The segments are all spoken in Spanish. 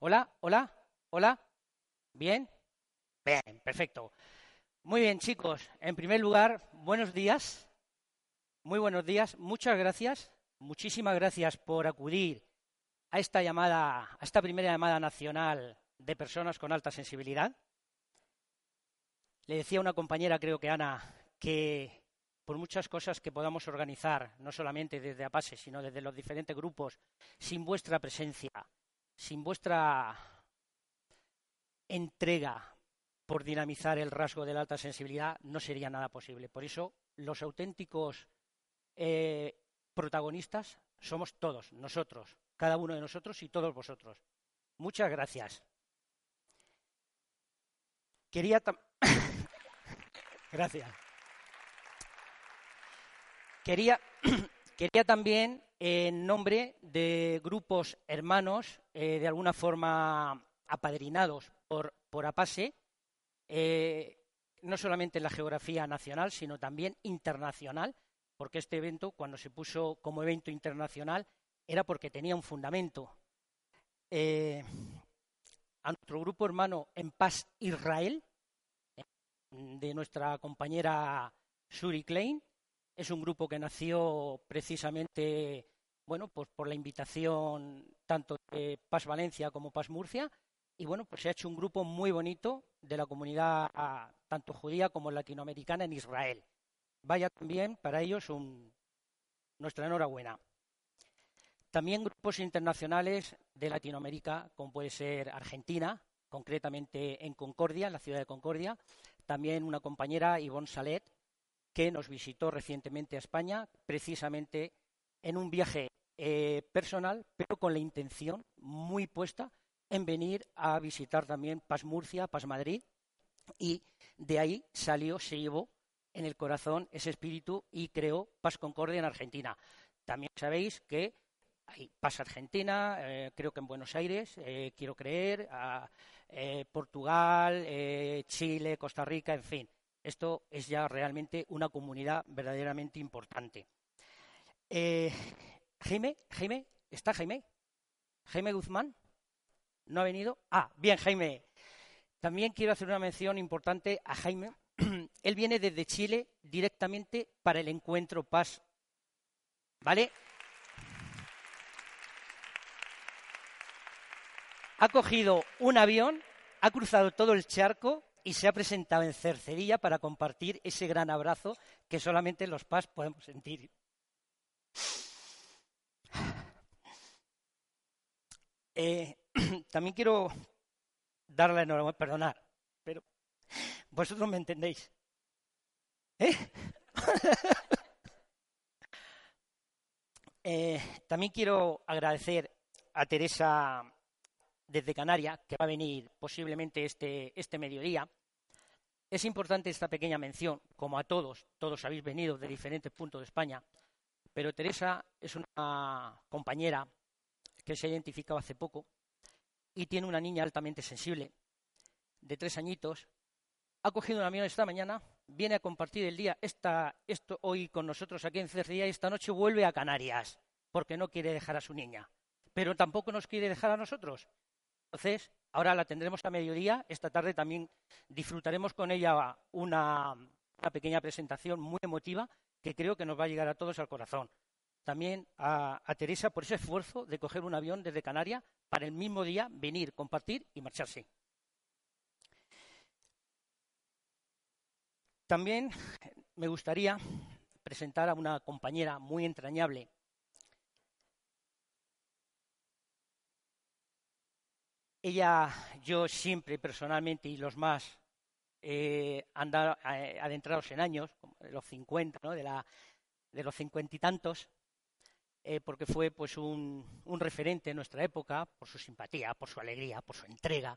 Hola, hola, hola. ¿Bien? Bien, perfecto. Muy bien, chicos. En primer lugar, buenos días. Muy buenos días. Muchas gracias. Muchísimas gracias por acudir a esta llamada, a esta primera llamada nacional de personas con alta sensibilidad. Le decía a una compañera, creo que Ana, que por muchas cosas que podamos organizar, no solamente desde APASE, sino desde los diferentes grupos, sin vuestra presencia, sin vuestra entrega por dinamizar el rasgo de la alta sensibilidad, no sería nada posible. Por eso, los auténticos eh, protagonistas somos todos, nosotros, cada uno de nosotros y todos vosotros. Muchas gracias. Quería. gracias. Quería, quería también en nombre de grupos hermanos, eh, de alguna forma apadrinados por, por APASE, eh, no solamente en la geografía nacional, sino también internacional, porque este evento, cuando se puso como evento internacional, era porque tenía un fundamento. Eh, a nuestro grupo hermano En Paz Israel, de nuestra compañera Shuri Klein, es un grupo que nació precisamente, bueno, pues por la invitación tanto de Paz Valencia como Paz Murcia, y bueno, pues se ha hecho un grupo muy bonito de la comunidad tanto judía como latinoamericana en Israel. Vaya también para ellos nuestra enhorabuena. También grupos internacionales de Latinoamérica, como puede ser Argentina, concretamente en Concordia, en la ciudad de Concordia. También una compañera, Ivonne Salet, que nos visitó recientemente a España, precisamente en un viaje eh, personal, pero con la intención muy puesta en venir a visitar también Paz Murcia, Paz Madrid, y de ahí salió, se llevó en el corazón ese espíritu y creó Paz Concordia en Argentina. También sabéis que hay Paz Argentina, eh, creo que en Buenos Aires, eh, quiero creer, Portugal, Chile, Costa Rica, en fin. Esto es ya realmente una comunidad verdaderamente importante. Eh, Jaime, Jaime, ¿está Jaime? Jaime Guzmán, ¿no ha venido? Ah, bien, Jaime. También quiero hacer una mención importante a Jaime. Él viene desde Chile directamente para el encuentro Paz. ¿Vale? Ha cogido un avión, ha cruzado todo el charco y se ha presentado en Cercedilla para compartir ese gran abrazo que solamente los PAS podemos sentir. Eh, también quiero darle la enhorabuena, perdonar, pero vosotros me entendéis. ¿Eh? eh, también quiero agradecer a Teresa desde Canarias, que va a venir posiblemente este, este mediodía, es importante esta pequeña mención, como a todos, todos habéis venido de diferentes puntos de España, pero Teresa es una compañera que se ha identificado hace poco y tiene una niña altamente sensible, de tres añitos. Ha cogido un avión esta mañana, viene a compartir el día esto hoy con nosotros aquí en Cerrilla y esta noche vuelve a Canarias, porque no quiere dejar a su niña. Pero tampoco nos quiere dejar a nosotros. Entonces, ahora la tendremos a mediodía. Esta tarde también disfrutaremos con ella una, pequeña presentación muy emotiva que creo que nos va a llegar a todos al corazón. También a, Teresa por ese esfuerzo de coger un avión desde Canarias para el mismo día venir, compartir y marcharse. También me gustaría presentar a una compañera muy entrañable Ella, yo siempre personalmente y los más eh, eh adentrados en años, los 50, ¿no? de, los cincuenta y tantos, eh, porque fue pues un, referente en nuestra época por su simpatía, por su alegría, por su entrega.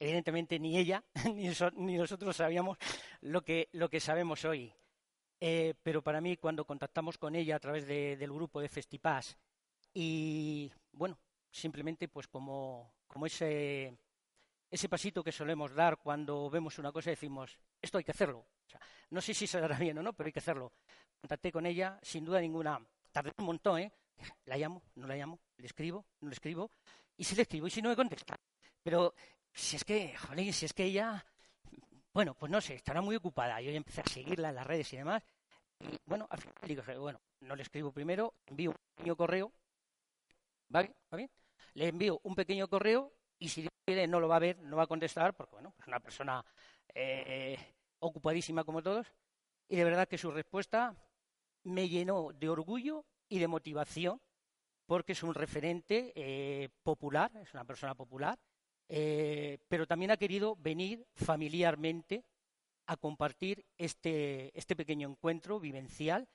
Evidentemente ni ella ni, nosotros sabíamos lo que, lo que sabemos hoy. Eh, pero para mí, cuando contactamos con ella a través de, del grupo de Festipaz y, bueno, simplemente pues como, como ese, ese pasito que solemos dar cuando vemos una cosa y decimos, esto hay que hacerlo. no sé si se dará bien o no, pero hay que hacerlo. Contacté con ella, sin duda ninguna. Tardé un montón, ¿eh? La llamo, no la llamo, le escribo, no le escribo, y si le escribo, y si no me contesta. pero si es que, jolín, si es que ella, bueno, pues no sé, estará muy ocupada. Yo ya empecé a seguirla en las redes y demás. Y bueno, al final digo, bueno, no le escribo primero, envío un pequeño correo. ¿Va bien? ¿Va bien? Le envío un pequeño correo y si quiere no lo va a ver, no va a contestar, porque bueno, es una persona eh, ocupadísima como todos. Y de verdad que su respuesta me llenó de orgullo y de motivación, porque es un referente eh, popular, es una persona popular, eh, pero también ha querido venir familiarmente a compartir este, este pequeño encuentro vivencial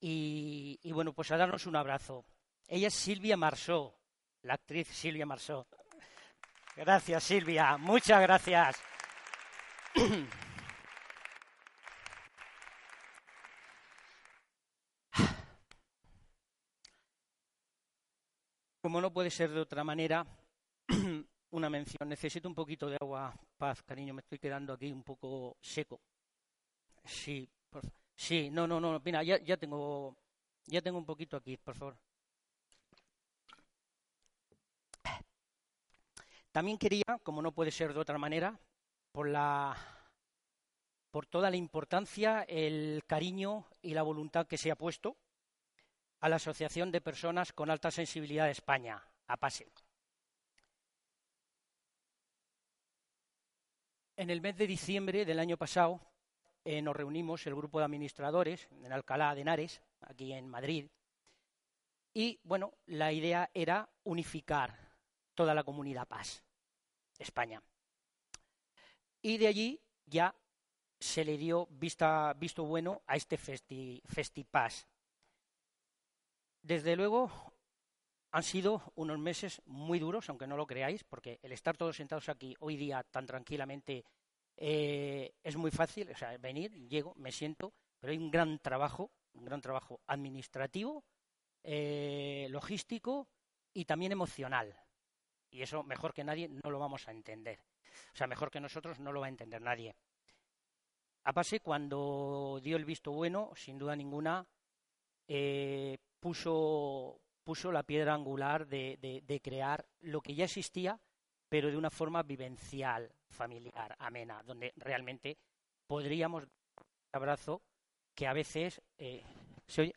y, bueno, pues a darnos un abrazo. Ella es Silvia Marsó, la actriz Silvia Marsó. Gracias, Silvia. Muchas gracias. Como no puede ser de otra manera, una mención. Necesito un poquito de agua, paz, cariño, me estoy quedando aquí un poco seco. Sí, sí, no, no, no, mira, ya, ya tengo, ya tengo un poquito aquí, por favor. También quería, como no puede ser de otra manera, por toda la importancia, el cariño y la voluntad que se ha puesto a la Asociación de Personas con Alta Sensibilidad de España, APASE. En el mes de diciembre del año pasado eh, nos reunimos el grupo de administradores en Alcalá de Henares, aquí en Madrid, y bueno, la idea era unificar toda la comunidad Paz, España. Y de allí ya se le dio vista, visto bueno a este festi, FestiPass. Desde luego, han sido unos meses muy duros, aunque no lo creáis, porque el estar todos sentados aquí hoy día tan tranquilamente eh, es muy fácil, o sea, venir, llego, me siento, pero hay un gran trabajo, un gran trabajo administrativo, eh, logístico y también emocional. Y eso mejor que nadie no lo vamos a entender. O sea, mejor que nosotros no lo va a entender nadie. A pase, cuando dio el visto bueno, sin duda ninguna, eh, puso, puso la piedra angular de, crear lo que ya existía, pero de una forma vivencial, familiar, amena, donde realmente podríamos abrazo que a veces eh, ¿se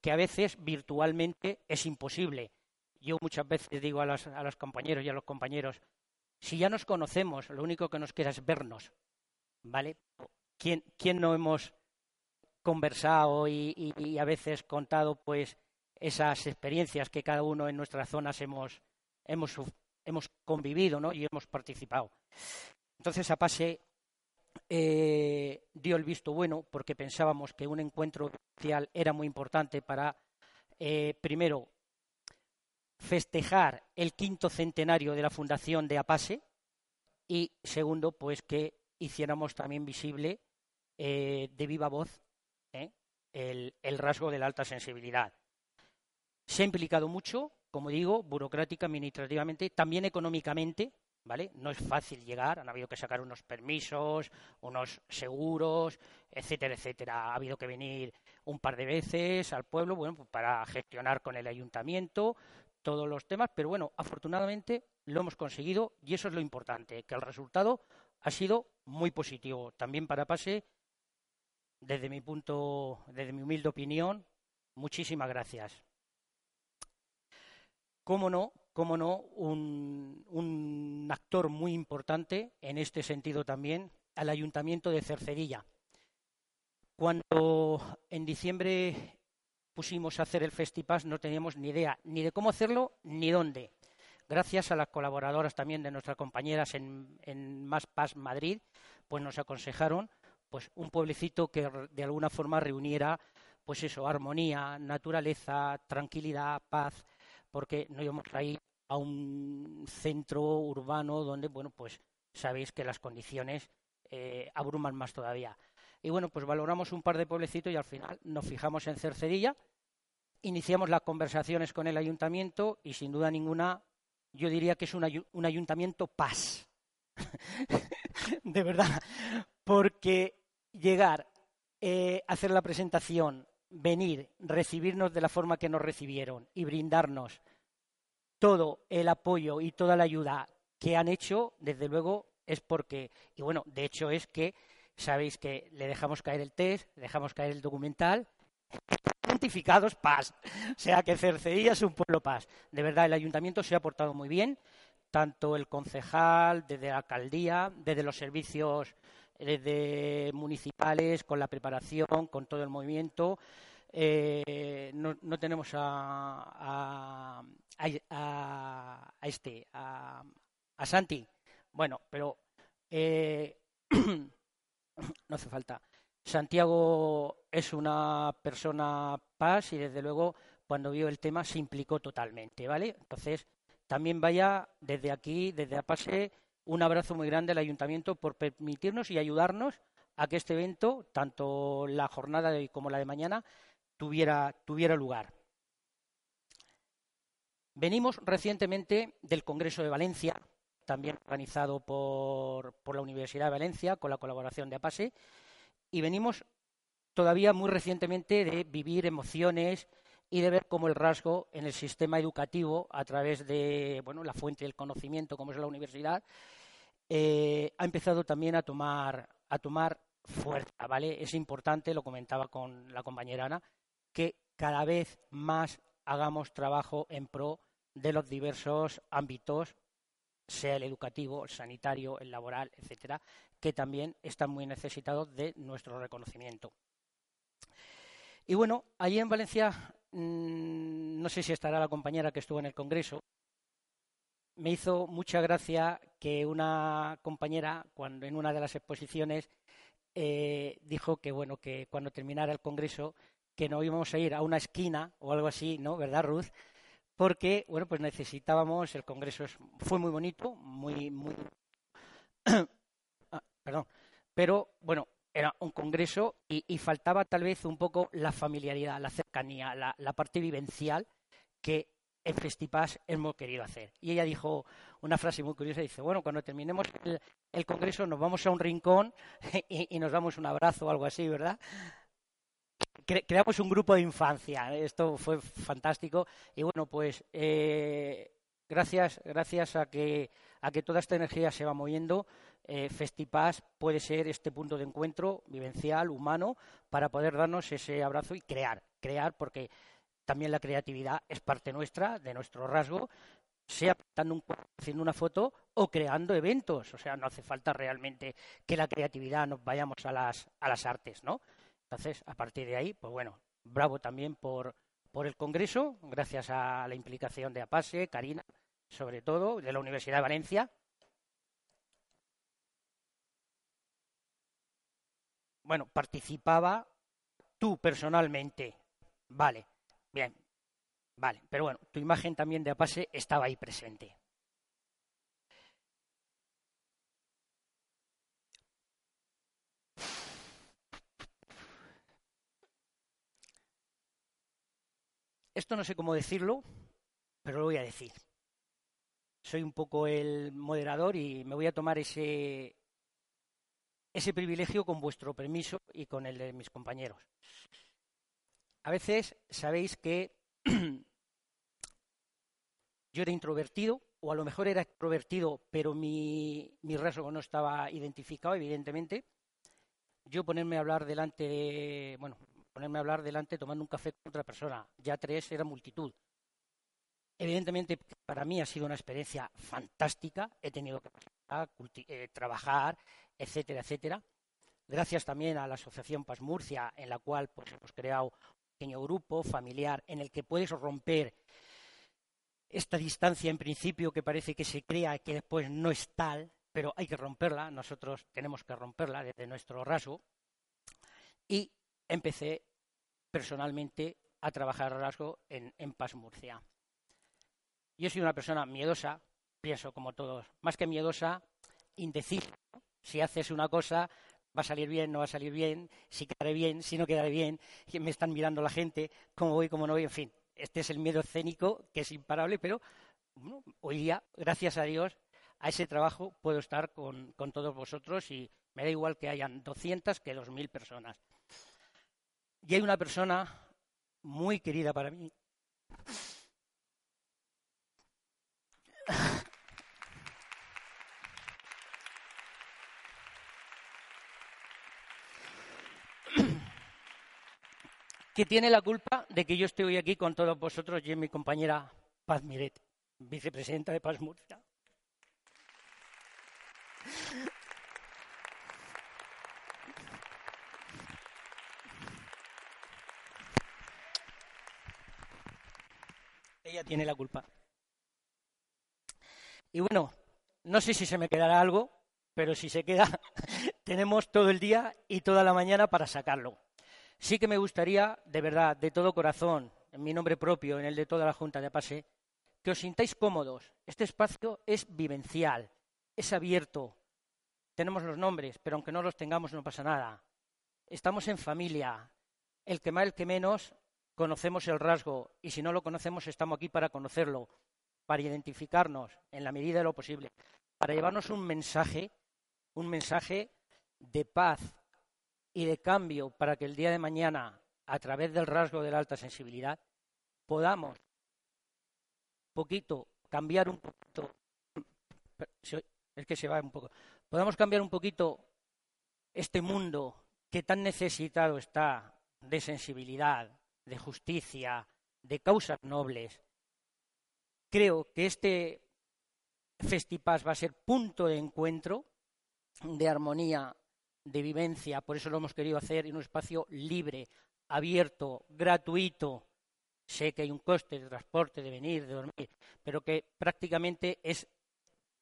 que a veces virtualmente es imposible. Yo muchas veces digo a los, a los compañeros y a los compañeros, si ya nos conocemos, lo único que nos queda es vernos, ¿vale? ¿Quién, no hemos conversado y, a veces contado pues esas experiencias que cada uno en nuestras zonas hemos, hemos, hemos convivido ¿no? y hemos participado. Entonces, a pase eh, dio el visto bueno porque pensábamos que un encuentro social era muy importante para, eh, primero, festejar el quinto centenario de la fundación de APASE y, segundo, pues que hiciéramos también visible eh, de viva voz el, rasgo de la alta sensibilidad. Se ha implicado mucho, como digo, burocrática, administrativamente, también económicamente, ¿vale? No es fácil llegar, han habido que sacar unos permisos, unos seguros, etcétera, etcétera. Ha habido que venir un par de veces al pueblo, bueno, pues para gestionar con el ayuntamiento todos los temas, pero bueno, afortunadamente lo hemos conseguido y eso es lo importante, que el resultado ha sido muy positivo, también para Pase desde mi punto, desde mi humilde opinión, muchísimas gracias. Cómo no, cómo no, un, un actor muy importante en este sentido también, al Ayuntamiento de Cercedilla. Cuando en diciembre pusimos a hacer el Festipas no teníamos ni idea ni de cómo hacerlo ni dónde. Gracias a las colaboradoras también de nuestras compañeras en, en Más Paz Madrid, pues nos aconsejaron pues un pueblecito que de alguna forma reuniera pues eso, armonía, naturaleza, tranquilidad, paz, porque no íbamos ahí a un centro urbano donde, bueno, pues sabéis que las condiciones eh, abruman más todavía. Y bueno, pues valoramos un par de pueblecitos y al final nos fijamos en Cercedilla, iniciamos las conversaciones con el ayuntamiento y sin duda ninguna yo diría que es un, un ayuntamiento paz. de verdad, porque llegar, eh, hacer la presentación, venir, recibirnos de la forma que nos recibieron y brindarnos todo el apoyo y toda la ayuda que han hecho, desde luego, es porque, y bueno, de hecho es que sabéis que le dejamos caer el test, le dejamos caer el documental, identificados paz. O sea que Cercedilla es un pueblo paz. De verdad, el ayuntamiento se ha portado muy bien, tanto el concejal, desde la alcaldía, desde los servicios desde municipales, con la preparación, con todo el movimiento. Eh, no, tenemos a, a, este, a, Santi. Bueno, pero eh, no hace falta. Santiago es una persona paz y desde luego cuando vio el tema se implicó totalmente, ¿vale? Entonces, también vaya desde aquí, desde APASE, un abrazo muy grande al ayuntamiento por permitirnos y ayudarnos a que este evento, tanto la jornada de hoy como la de mañana, tuviera, tuviera lugar. Venimos recientemente del Congreso de Valencia, también organizado por, por, la Universidad de Valencia, con la colaboración de APASE, y venimos todavía muy recientemente de vivir emociones y de ver cómo el rasgo en el sistema educativo, a través de bueno, la fuente del conocimiento, como es la universidad, eh, ha empezado también a tomar, a tomar fuerza, ¿vale? Es importante, lo comentaba con la compañera Ana, que cada vez más hagamos trabajo en pro de los diversos ámbitos, sea el educativo, el sanitario, el laboral, etcétera, que también están muy necesitados de nuestro reconocimiento. Y bueno, allí en Valencia, mm, no sé si estará la compañera que estuvo en el Congreso, me hizo mucha gracia que una compañera, cuando en una de las exposiciones, eh, dijo que bueno, que cuando terminara el Congreso, que no íbamos a ir a una esquina o algo así, ¿no? ¿Verdad, Ruth? Porque, bueno, pues necesitábamos, el Congreso fue muy bonito, muy, muy, ah, perdón, pero bueno, era un congreso y, faltaba tal vez un poco la familiaridad, la cercanía, la, la parte vivencial que en Festipas hemos querido hacer. Y ella dijo una frase muy curiosa, dice, bueno, cuando terminemos el, congreso nos vamos a un rincón y, nos damos un abrazo o algo así, ¿verdad? Creamos un grupo de infancia, esto fue fantástico y bueno, pues eh, gracias, gracias a que, a que toda esta energía se va moviendo, eh, Festipas puede ser este punto de encuentro vivencial, humano, para poder darnos ese abrazo y crear, crear, porque también la creatividad es parte nuestra, de nuestro rasgo, sea un, haciendo una foto o creando eventos. O sea, no hace falta realmente que la creatividad nos vayamos a las, a las artes, ¿no? Entonces, a partir de ahí, pues bueno, bravo también por, por el Congreso, gracias a la implicación de APASE, Karina, sobre todo, de la Universidad de Valencia. Bueno, participaba tú personalmente, vale, Bien, vale, pero bueno, tu imagen también de Apase estaba ahí presente. Esto no sé cómo decirlo, pero lo voy a decir. Soy un poco el moderador y me voy a tomar ese, ese privilegio con vuestro permiso y con el de mis compañeros. A veces sabéis que yo era introvertido, o a lo mejor era extrovertido, pero mi, mi rasgo no estaba identificado, evidentemente. Yo ponerme a hablar delante de, bueno, ponerme a hablar delante tomando un café con otra persona, ya tres era multitud. Evidentemente, para mí ha sido una experiencia fantástica, he tenido que eh, trabajar, etcétera, etcétera. Gracias también a la Asociación Paz Murcia, en la cual pues, hemos creado pequeño grupo familiar en el que puedes romper esta distancia en principio que parece que se crea que después no es tal, pero hay que romperla, nosotros tenemos que romperla desde nuestro rasgo. Y empecé personalmente a trabajar rasgo en, en Paz Murcia. Yo soy una persona miedosa, pienso como todos, más que miedosa, indecisa. Si haces una cosa, va a salir bien, no va a salir bien, si quedaré bien, si no quedaré bien, me están mirando la gente, cómo voy, cómo no voy, en fin. Este es el miedo escénico que es imparable, pero hoy día, gracias a Dios, a ese trabajo puedo estar con, con todos vosotros y me da igual que hayan 200 que 2.000 personas. Y hay una persona muy querida para mí. que tiene la culpa de que yo estoy hoy aquí con todos vosotros y mi compañera Paz Miret, vicepresidenta de Paz Murcia. Ella tiene la culpa. Y bueno, no sé si se me quedará algo, pero si se queda, tenemos todo el día y toda la mañana para sacarlo. Sí que me gustaría, de verdad, de todo corazón, en mi nombre propio, en el de toda la Junta de Pase, que os sintáis cómodos. Este espacio es vivencial, es abierto. Tenemos los nombres, pero aunque no los tengamos no pasa nada. Estamos en familia. El que más, el que menos, conocemos el rasgo y si no lo conocemos estamos aquí para conocerlo, para identificarnos en la medida de lo posible, para llevarnos un mensaje, un mensaje de paz y de cambio para que el día de mañana, a través del rasgo de la alta sensibilidad, podamos poquito cambiar un poquito es que se va un poco podamos cambiar un poquito este mundo que tan necesitado está de sensibilidad, de justicia, de causas nobles. Creo que este Festipas va a ser punto de encuentro, de armonía, de vivencia, por eso lo hemos querido hacer en un espacio libre, abierto, gratuito. Sé que hay un coste de transporte, de venir, de dormir, pero que prácticamente es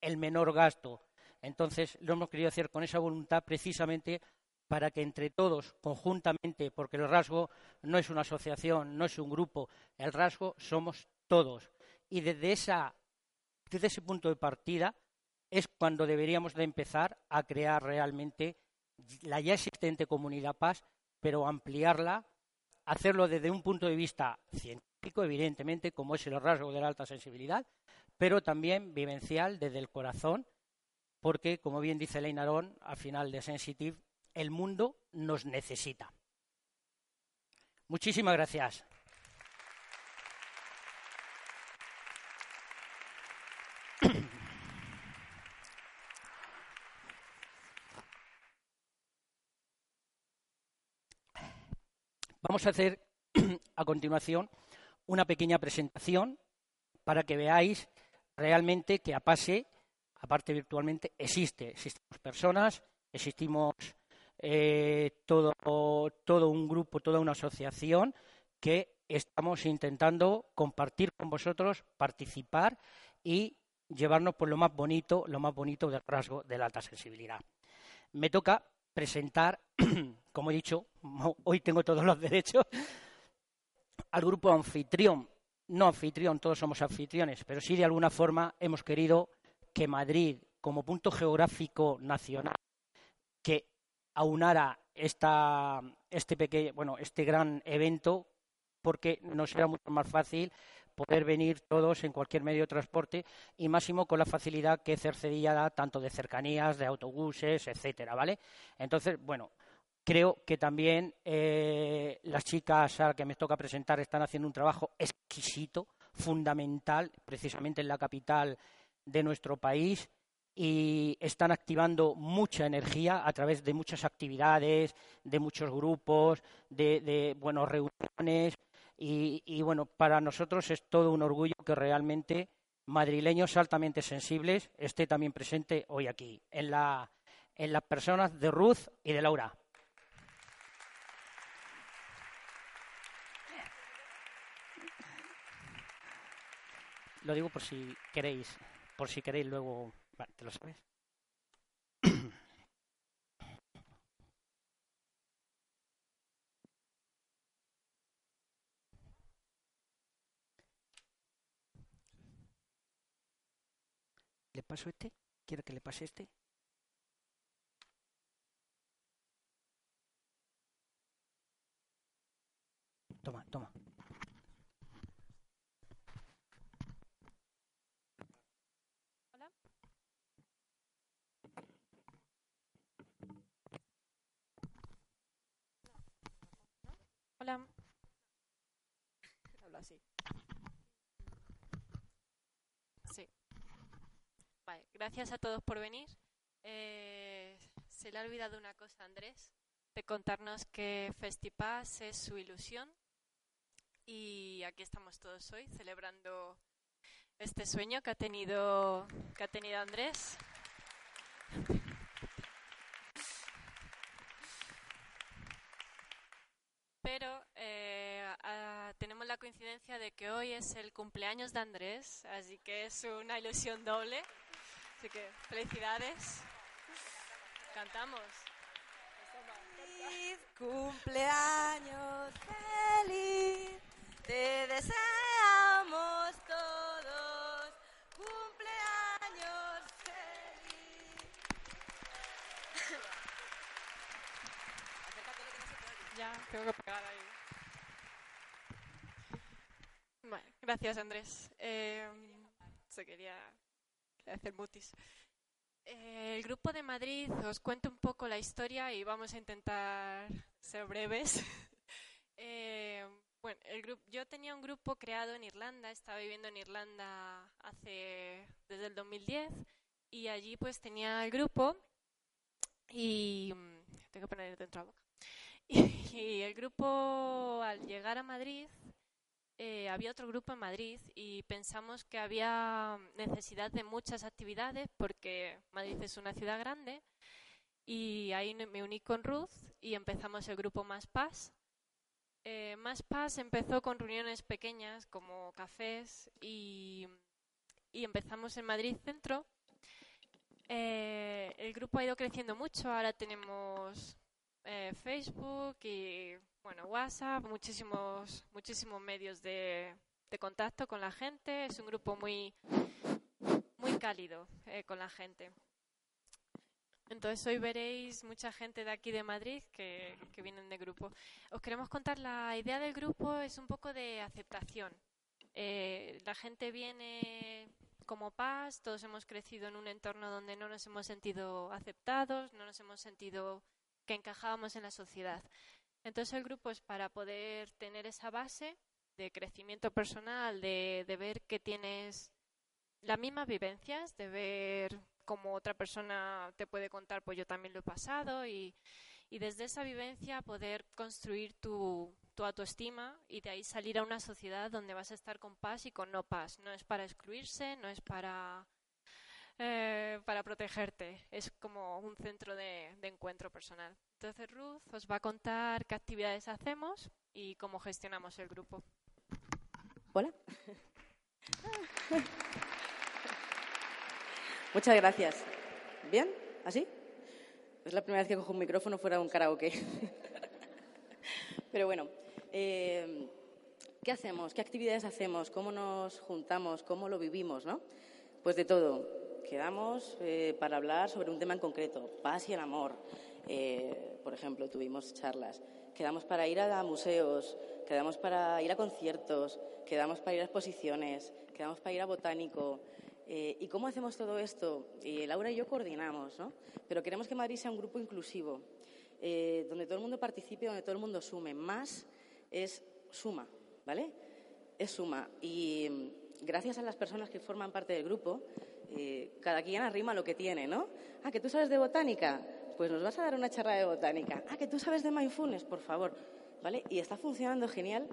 el menor gasto. Entonces, lo hemos querido hacer con esa voluntad precisamente para que entre todos, conjuntamente, porque el rasgo no es una asociación, no es un grupo, el rasgo somos todos. Y desde, ese punto de partida es cuando deberíamos de empezar a crear realmente la ya existente comunidad paz, pero ampliarla, hacerlo desde un punto de vista científico, evidentemente, como es el rasgo de la alta sensibilidad, pero también vivencial desde el corazón, porque, como bien dice Leina Arón, al final de Sensitive, el mundo nos necesita. Muchísimas gracias. Vamos a hacer a continuación una pequeña presentación para que veáis realmente que APASE, aparte virtualmente, existe. Existimos personas, existimos eh, todo, todo un grupo, toda una asociación que estamos intentando compartir con vosotros, participar y llevarnos por lo más bonito, lo más bonito del rasgo de la alta sensibilidad. Me toca presentar, como he dicho, hoy tengo todos los derechos, al grupo anfitrión. No anfitrión, todos somos anfitriones, pero sí de alguna forma hemos querido que Madrid, como punto geográfico nacional, que aunara esta, este pequeño, bueno, este gran evento porque nos era mucho más fácil poder venir todos en cualquier medio de transporte y máximo con la facilidad que Cercedilla da tanto de cercanías, de autobuses, etcétera, ¿vale? Entonces, bueno, creo que también eh, las chicas a que me toca presentar están haciendo un trabajo exquisito, fundamental, precisamente en la capital de nuestro país y están activando mucha energía a través de muchas actividades, de muchos grupos, de, de reuniones. Y, bueno, para nosotros es todo un orgullo que realmente madrileños altamente sensibles esté también presente hoy aquí, en, la, en las personas de Ruth y de Laura. Lo digo por si queréis, por si queréis luego ¿te lo sabes? ¿Le paso este? ¿Quiere que le pase este? Toma, toma. Hola. Hablo así. Sí. Vale, gracias a todos por venir. Eh, se le ha olvidado una cosa, Andrés, de contarnos que Festipass es su ilusión y aquí estamos todos hoy celebrando este sueño que ha tenido, que ha tenido Andrés. Pero eh, tenemos de que hoy es el cumpleaños de Andrés, así que es una ilusión doble. Así que felicidades. Cantamos. Feliz cumpleaños, feliz, te deseamos todos. Cumpleaños feliz. Ya, tengo que pegar ahí. Bueno, gracias Andrés. Eh, se quería hacer mutis. Eh, el grupo de Madrid, os cuento un poco la historia y vamos a intentar ser breves. eh, bueno, el grupo, yo tenía un grupo creado en Irlanda, estaba viviendo en Irlanda hace desde el 2010 y allí pues tenía el grupo y tengo que poner dentro de la boca. Y el grupo al llegar a Madrid eh, había otro grupo en Madrid y pensamos que había necesidad de muchas actividades porque Madrid es una ciudad grande y ahí me uní con Ruth y empezamos el grupo Más Paz. Eh, Más Paz empezó con reuniones pequeñas como cafés y, y empezamos en Madrid Centro. Eh, el grupo ha ido creciendo mucho, ahora tenemos eh, Facebook y bueno, WhatsApp, muchísimos, muchísimos medios de, contacto con la gente. Es un grupo muy, muy cálido eh, con la gente. Entonces hoy veréis mucha gente de aquí de Madrid que, que vienen de grupo. Os queremos contar la idea del grupo es un poco de aceptación. Eh, la gente viene como paz, todos hemos crecido en un entorno donde no nos hemos sentido aceptados, no nos hemos sentido que encajábamos en la sociedad. Entonces el grupo es para poder tener esa base de crecimiento personal, de, ver que tienes las mismas vivencias, de ver cómo otra persona te puede contar, pues yo también lo he pasado y, y desde esa vivencia poder construir tu, tu, autoestima y de ahí salir a una sociedad donde vas a estar con paz y con no paz. No es para excluirse, no es para eh, para protegerte. Es como un centro de, encuentro personal. Entonces Ruth os va a contar qué actividades hacemos y cómo gestionamos el grupo. Hola. Muchas gracias. ¿Bien? ¿Así? Es la primera vez que cojo un micrófono fuera de un karaoke. Pero bueno, eh, ¿qué hacemos? ¿Qué actividades hacemos? ¿Cómo nos juntamos? ¿Cómo lo vivimos? ¿no? Pues de todo quedamos eh, para hablar sobre un tema en concreto, paz y el amor. Eh, por ejemplo, tuvimos charlas. Quedamos para ir a museos, quedamos para ir a conciertos, quedamos para ir a exposiciones, quedamos para ir a botánico. Eh, ¿Y cómo hacemos todo esto? Laura y yo coordinamos, ¿no? Pero queremos que Madrid sea un grupo inclusivo, eh, donde todo el mundo participe, donde todo el mundo sume. Más es suma, ¿vale? Es suma. Y mm, gracias a las personas que forman parte del grupo, cada quien arrima lo que tiene, ¿no? Ah, que tú sabes de botánica, pues nos vas a dar una charla de botánica. Ah, que tú sabes de mindfulness, por favor, ¿vale? Y está funcionando genial,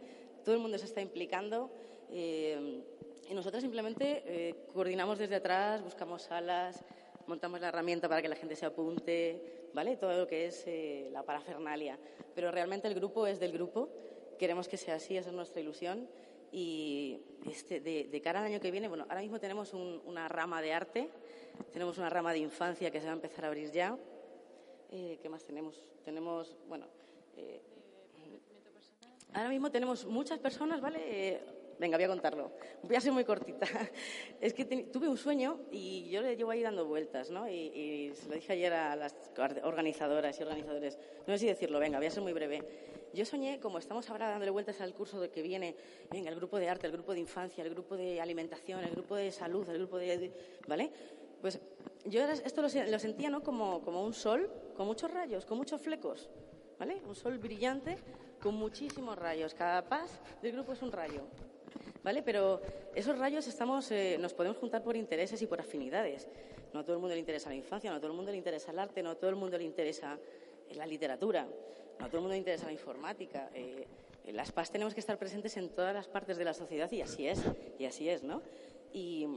todo el mundo se está implicando eh, y nosotros simplemente eh, coordinamos desde atrás, buscamos salas, montamos la herramienta para que la gente se apunte, ¿vale? Todo lo que es eh, la parafernalia. Pero realmente el grupo es del grupo, queremos que sea así, esa es nuestra ilusión y este, de, de, cara al año que viene, bueno, ahora mismo tenemos un, una rama de arte, tenemos una rama de infancia que se va a empezar a abrir ya. Eh, ¿Qué más tenemos? Tenemos, bueno, eh, ahora mismo tenemos muchas personas, ¿vale? Venga, voy a contarlo. Voy a ser muy cortita. Es que tuve un sueño y yo le llevo ahí dando vueltas, ¿no? Y, se lo dije ayer a las organizadoras y organizadores. No sé si decirlo, venga, voy a ser muy breve. Yo soñé, como estamos ahora dándole vueltas al curso que viene, venga, el grupo de arte, el grupo de infancia, el grupo de alimentación, el grupo de salud, el grupo de... ¿Vale? Pues yo esto lo, lo sentía, ¿no? Como, como un sol con muchos rayos, con muchos flecos, ¿vale? Un sol brillante con muchísimos rayos. Cada paz del grupo es un rayo. ¿Vale? Pero esos rayos estamos, eh, nos podemos juntar por intereses y por afinidades. No a todo el mundo le interesa la infancia, no a todo el mundo le interesa el arte, no a todo el mundo le interesa la literatura, no a todo el mundo le interesa la informática. Eh, las PAS tenemos que estar presentes en todas las partes de la sociedad y así es, y así es, ¿no? Y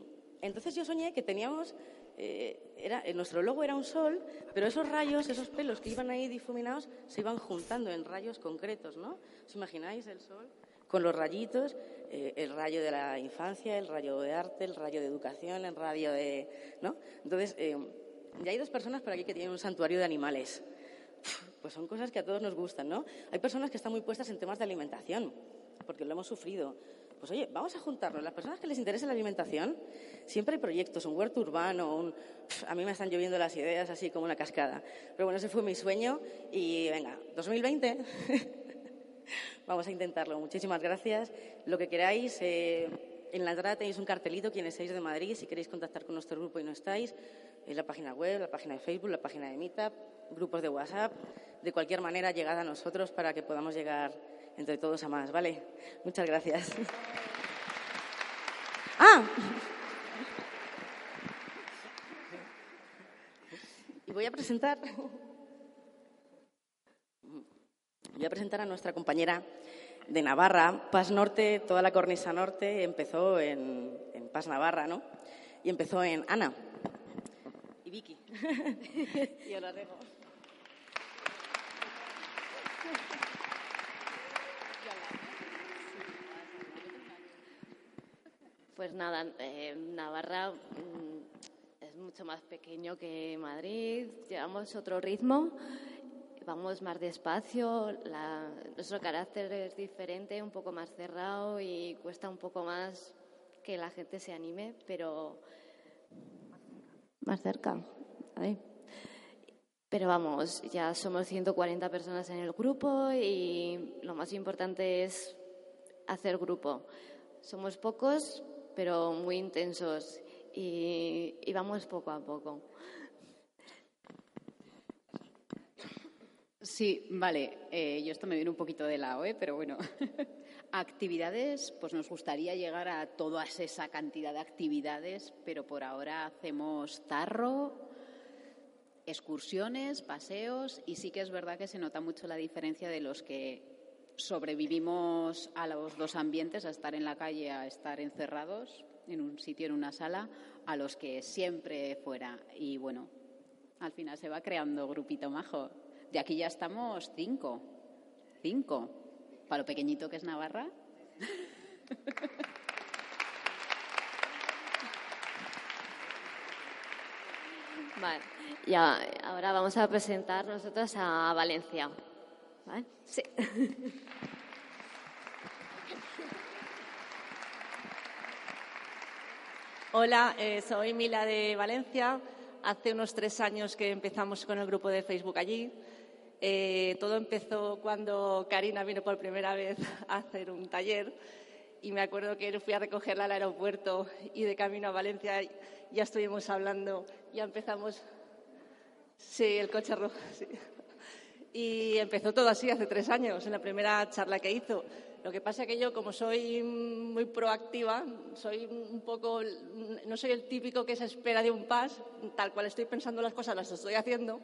entonces yo soñé que teníamos, eh, era, nuestro logo era un sol, pero esos rayos, esos pelos que iban ahí difuminados, se iban juntando en rayos concretos, ¿no? ¿Os imagináis el sol? Con los rayitos, eh, el rayo de la infancia, el rayo de arte, el rayo de educación, el rayo de... ¿no? Entonces, eh, ya hay dos personas por aquí que tienen un santuario de animales. Pues son cosas que a todos nos gustan, ¿no? Hay personas que están muy puestas en temas de alimentación, porque lo hemos sufrido. Pues oye, vamos a juntarnos. Las personas que les interesa la alimentación, siempre hay proyectos, un huerto urbano, un... a mí me están lloviendo las ideas así como una cascada. Pero bueno, ese fue mi sueño y venga, 2020. vamos a intentarlo. Muchísimas gracias. Lo que queráis, eh, en la entrada tenéis un cartelito, quienes seáis de Madrid, si queréis contactar con nuestro grupo y no estáis, en la página web, la página de Facebook, la página de Meetup, grupos de WhatsApp, de cualquier manera llegad a nosotros para que podamos llegar entre todos a más, ¿vale? Muchas gracias. ¡Ah! Y voy a presentar. Voy a presentar a nuestra compañera de Navarra. Paz Norte, toda la cornisa norte empezó en, en Paz Navarra, ¿no? Y empezó en Ana y Vicky. y ahora dejo. Pues nada, eh, Navarra mm, es mucho más pequeño que Madrid, llevamos otro ritmo, vamos más despacio, la- nuestro carácter es diferente, un poco más cerrado y cuesta un poco más que la gente se anime, pero más cerca. ahí. Pero vamos, ya somos 140 personas en el grupo y lo más importante es hacer grupo. Somos pocos, pero muy intensos y, y vamos poco a poco. Sí, vale. eh, yo esto me viene un poquito de lado, ¿eh? pero bueno. actividades, pues nos gustaría llegar a toda esa cantidad de actividades, pero por ahora hacemos tarro, excursiones, paseos y sí que es verdad que se nota mucho la diferencia de los que sobrevivimos a los dos ambientes, a estar en la calle, a estar encerrados en un sitio, en una sala, a los que siempre fuera. Y bueno, al final se va creando grupito majo. De aquí ya estamos cinco. Cinco. Para lo pequeñito que es Navarra. Vale, ya, ahora vamos a presentar nosotros a Valencia. ¿Vale? Sí. Hola, eh, soy Mila de Valencia. Hace unos tres años que empezamos con el grupo de Facebook allí. Eh, todo empezó cuando Karina vino por primera vez a hacer un taller y me acuerdo que fui a recogerla al aeropuerto y de camino a Valencia ya estuvimos hablando, ya empezamos. Sí, el coche rojo. sí. Y empezó todo así hace tres años, en la primera charla que hizo. Lo que pasa es que yo, como soy muy proactiva, soy un poco, no soy el típico que se espera de un pas, tal cual estoy pensando las cosas, las estoy haciendo,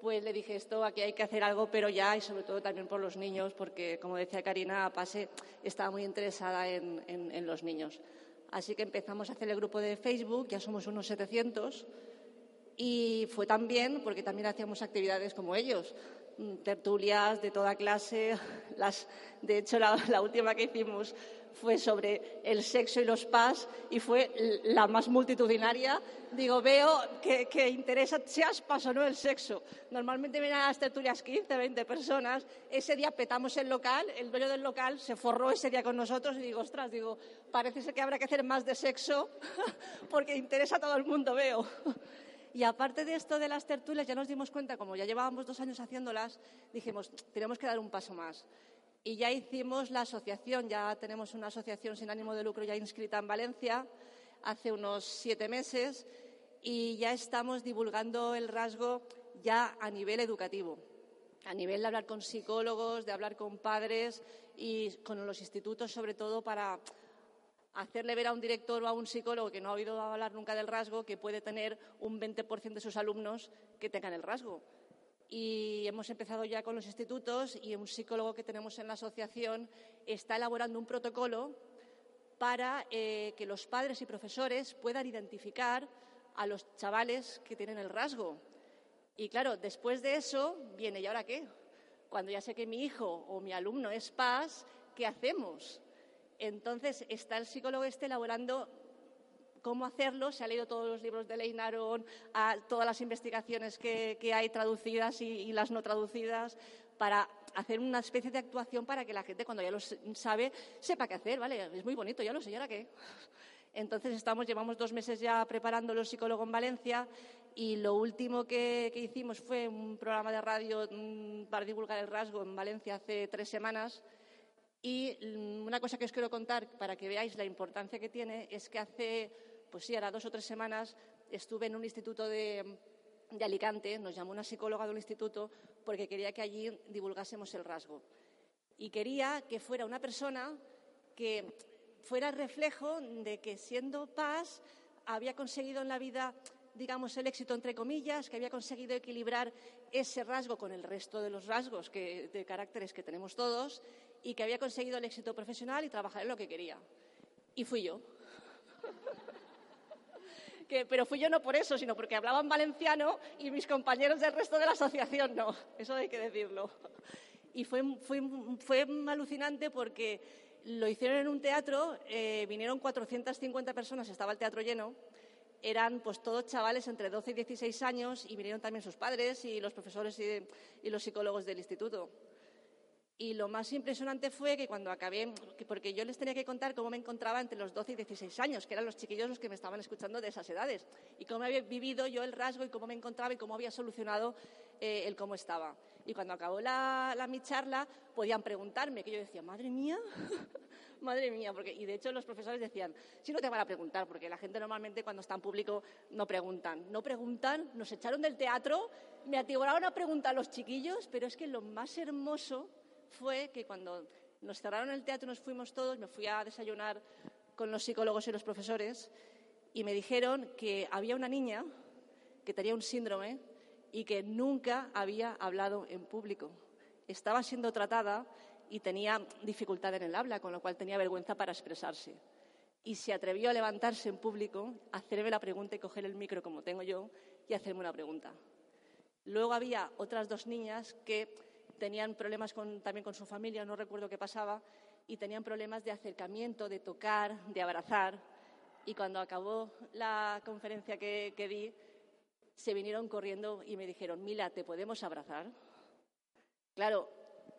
pues le dije esto, aquí hay que hacer algo, pero ya, y sobre todo también por los niños, porque como decía Karina, Pase estaba muy interesada en, en- los niños. Así que empezamos a hacer el grupo de Facebook, ya somos unos 700, y fue también porque también hacíamos actividades como ellos, mm, tertulias de toda clase. Las, de hecho, la última que hicimos fue sobre el sexo y los PAS y fue la más multitudinaria. Digo, veo que, que interesa, seas PAS o no el sexo. Normalmente vienen a las tertulias 15, 20 personas. Ese día petamos el local, el dueño del local se forró ese día con nosotros y digo, ostras, digo, parece ser que habrá que hacer más de sexo porque interesa a todo el mundo, veo. Y aparte de esto de las tertulias, ya nos dimos cuenta, como ya llevábamos dos años haciéndolas, dijimos, tenemos que dar un paso más. Y ya hicimos la asociación, ya tenemos una asociación sin ánimo de lucro ya inscrita en Valencia hace unos siete meses y ya estamos divulgando el rasgo ya a nivel educativo, a nivel de hablar con psicólogos, de hablar con padres y con los institutos sobre todo para hacerle ver a un director o a un psicólogo que no ha oído hablar nunca del rasgo que puede tener un 20% de sus alumnos que tengan el rasgo. Y hemos empezado ya con los institutos y un psicólogo que tenemos en la asociación está elaborando un protocolo para eh, que los padres y profesores puedan identificar a los chavales que tienen el rasgo. Y claro, después de eso viene, ¿y ahora qué? Cuando ya sé que mi hijo o mi alumno es PAS, ¿qué hacemos? Entonces está el psicólogo este elaborando cómo hacerlo. Se ha leído todos los libros de Leinaron, todas las investigaciones que, hay traducidas y, las no traducidas, para hacer una especie de actuación para que la gente, cuando ya lo sabe, sepa qué hacer, ¿vale? Es muy bonito, ya lo sé, ¿y ahora qué? Entonces estamos, llevamos dos meses ya preparando los psicólogos en Valencia y lo último que, hicimos fue un programa de radio mm, para divulgar el rasgo en Valencia hace tres semanas. Y mm, una cosa que os quiero contar para que veáis la importancia que tiene es que hace, pues sí, ahora dos o tres semanas estuve en un instituto de, Alicante, nos llamó una psicóloga de un instituto porque quería que allí divulgásemos el rasgo. Y quería que fuera una persona que fuera reflejo de que siendo paz había conseguido en la vida, digamos, el éxito entre comillas, que había conseguido equilibrar ese rasgo con el resto de los rasgos de caracteres que tenemos todos y que había conseguido el éxito profesional y trabajar en lo que quería. Y fui yo. Pero fui yo no por eso, sino porque hablaban valenciano y mis compañeros del resto de la asociación no. Eso hay que decirlo. Y fue, fue, alucinante porque lo hicieron en un teatro, eh, vinieron 450 personas, estaba el teatro lleno, eran pues todos chavales entre 12 y 16 años y vinieron también sus padres y los profesores y los psicólogos del instituto. Y lo más impresionante fue que cuando acabé, porque yo les tenía que contar cómo me encontraba entre los 12 y 16 años, que eran los chiquillos los que me estaban escuchando de esas edades, y cómo había vivido yo el rasgo y cómo me encontraba y cómo había solucionado eh, el cómo estaba. Y cuando acabó la, mi charla, podían preguntarme, que yo decía, madre mía, madre mía, porque, y de hecho los profesores decían, si no te van a preguntar, porque la gente normalmente cuando está en público no preguntan, no preguntan, nos echaron del teatro, me atiborraron a preguntar a los chiquillos, pero es que lo más hermoso fue que cuando nos cerraron el teatro, nos fuimos todos, me fui a desayunar con los psicólogos y los profesores y me dijeron que había una niña que tenía un síndrome y que nunca había hablado en público. Estaba siendo tratada y tenía dificultad en el habla, con lo cual tenía vergüenza para expresarse. Y se atrevió a levantarse en público, hacerme la pregunta y coger el micro como tengo yo y hacerme una pregunta. Luego había otras dos niñas que tenían problemas también con su familia, no recuerdo qué pasaba, y tenían problemas de acercamiento, de tocar, de abrazar. Y cuando acabó la conferencia que, di, se vinieron corriendo y me dijeron, Mila, ¿te podemos abrazar? Claro,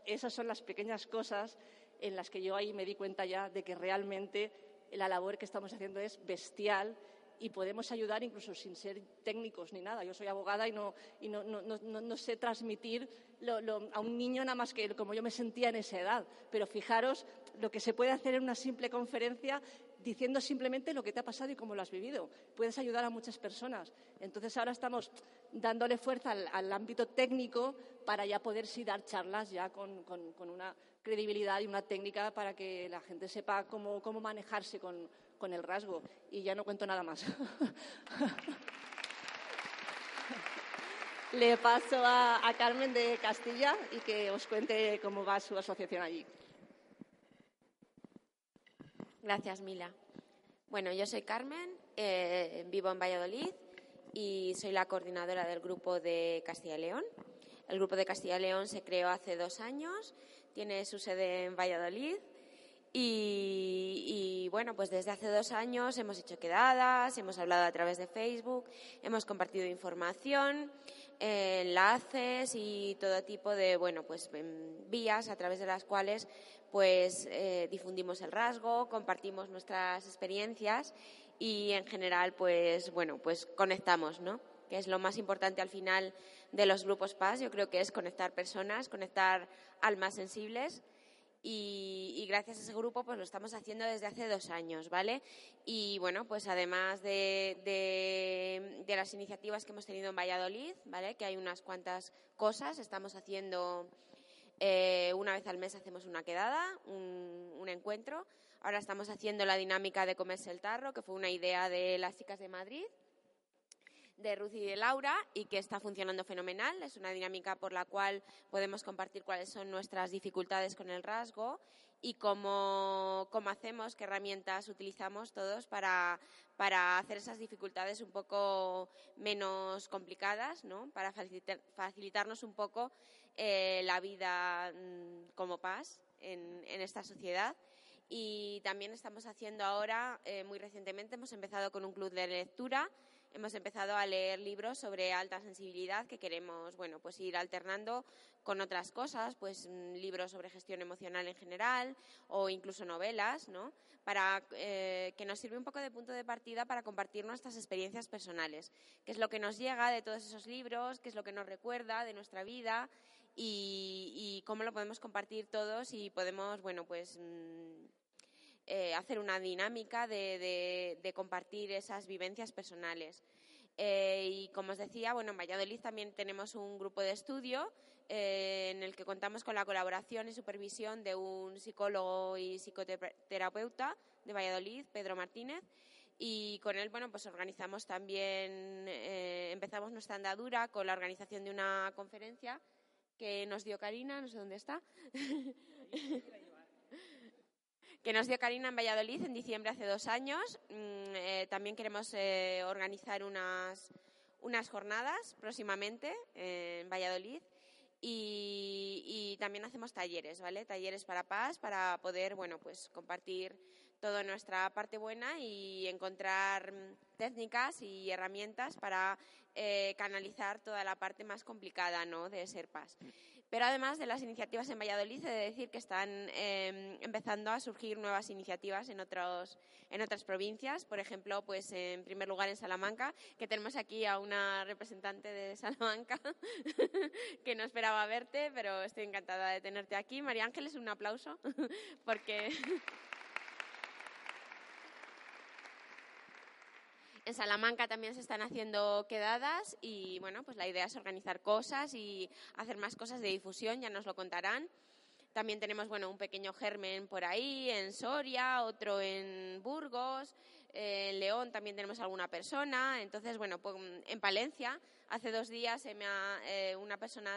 esas son las pequeñas cosas en las que yo ahí me di cuenta ya de que realmente la labor que estamos haciendo es bestial y podemos ayudar incluso sin ser técnicos ni nada. Yo soy abogada y no, y no, no, no, sé transmitir a un niño nada más que como yo me sentía en esa edad. Pero fijaros lo que se puede hacer en una simple conferencia diciendo simplemente lo que te ha pasado y cómo lo has vivido. Puedes ayudar a muchas personas. Entonces ahora estamos dándole fuerza al, ámbito técnico para ya poder sí dar charlas ya con, con, con, una credibilidad y una técnica para que la gente sepa cómo, cómo manejarse con, con el rasgo. Y ya no cuento nada más. Le paso a, Carmen de Castilla y que os cuente cómo va su asociación allí. Gracias, Mila. Bueno, yo soy Carmen, eh, vivo en Valladolid y soy la coordinadora del grupo de Castilla y León. El grupo de Castilla y León se creó hace dos años, tiene su sede en Valladolid y, bueno, pues desde hace dos años hemos hecho quedadas, hemos hablado a través de Facebook, hemos compartido información, enlaces y todo tipo de, bueno, pues em, vías a través de las cuales pues eh, difundimos el rasgo, compartimos nuestras experiencias y en general pues bueno, pues conectamos, ¿no? Que es lo más importante al final de los grupos PAS, yo creo que es conectar personas, conectar almas sensibles y, gracias a ese grupo pues lo estamos haciendo desde hace dos años, ¿vale? Y bueno, pues además de, las iniciativas que hemos tenido en Valladolid, ¿vale? Que hay unas cuantas cosas, estamos haciendo eh, una vez al mes hacemos una quedada, un, un, encuentro. Ahora estamos haciendo la dinámica de comerse el tarro, que fue una idea de las chicas de Madrid de Ruth y de Laura y que está funcionando fenomenal. Es una dinámica por la cual podemos compartir cuáles son nuestras dificultades con el rasgo y cómo, cómo hacemos, qué herramientas utilizamos todos para, para hacer esas dificultades un poco menos complicadas, ¿no? para facilitarnos un poco eh, la vida mm, como paz en, en esta sociedad y también estamos haciendo ahora, eh, muy recientemente, hemos empezado con un club de lectura, hemos empezado a leer libros sobre alta sensibilidad que queremos, bueno, pues ir alternando con otras cosas, pues mm, libros sobre gestión emocional en general o incluso novelas, ¿no? Para eh, que nos sirve un poco de punto de partida para compartir nuestras experiencias personales, qué es lo que nos llega de todos esos libros, qué es lo que nos recuerda de nuestra vida y, cómo lo podemos compartir todos y podemos, bueno, pues mm, eh, hacer una dinámica de, compartir esas vivencias personales. Eh, y como os decía, bueno, en Valladolid también tenemos un grupo de estudio eh, en el que contamos con la colaboración y supervisión de un psicólogo y psicoterapeuta de Valladolid, Pedro Martínez, y con él, bueno, pues organizamos también, empezamos nuestra andadura con la organización de una conferencia que nos dio Karina, no sé dónde está. Que nos dio Karina en Valladolid en diciembre hace dos años. Mm, eh, también queremos eh, organizar unas, unas jornadas próximamente en Valladolid. Y, también hacemos talleres, ¿vale? Talleres para paz, para poder, bueno, pues compartir toda nuestra parte buena y encontrar técnicas y herramientas para eh, canalizar toda la parte más complicada ¿no? de ser paz. Pero además de las iniciativas en Valladolid, he de decir que están em, empezando a surgir nuevas iniciativas en, otras provincias. Por ejemplo, pues en primer lugar en Salamanca, que tenemos aquí a una representante de Salamanca que no esperaba verte, pero estoy encantada de tenerte aquí. María Ángeles, un aplauso, porque... En Salamanca también se están haciendo quedadas y bueno, pues la idea es organizar cosas y hacer más cosas de difusión, ya nos lo contarán. También tenemos bueno, un pequeño germen por ahí, en Soria, otro en Burgos, en León también tenemos alguna persona. Entonces, bueno, pues, en Palencia, hace dos días eh, una persona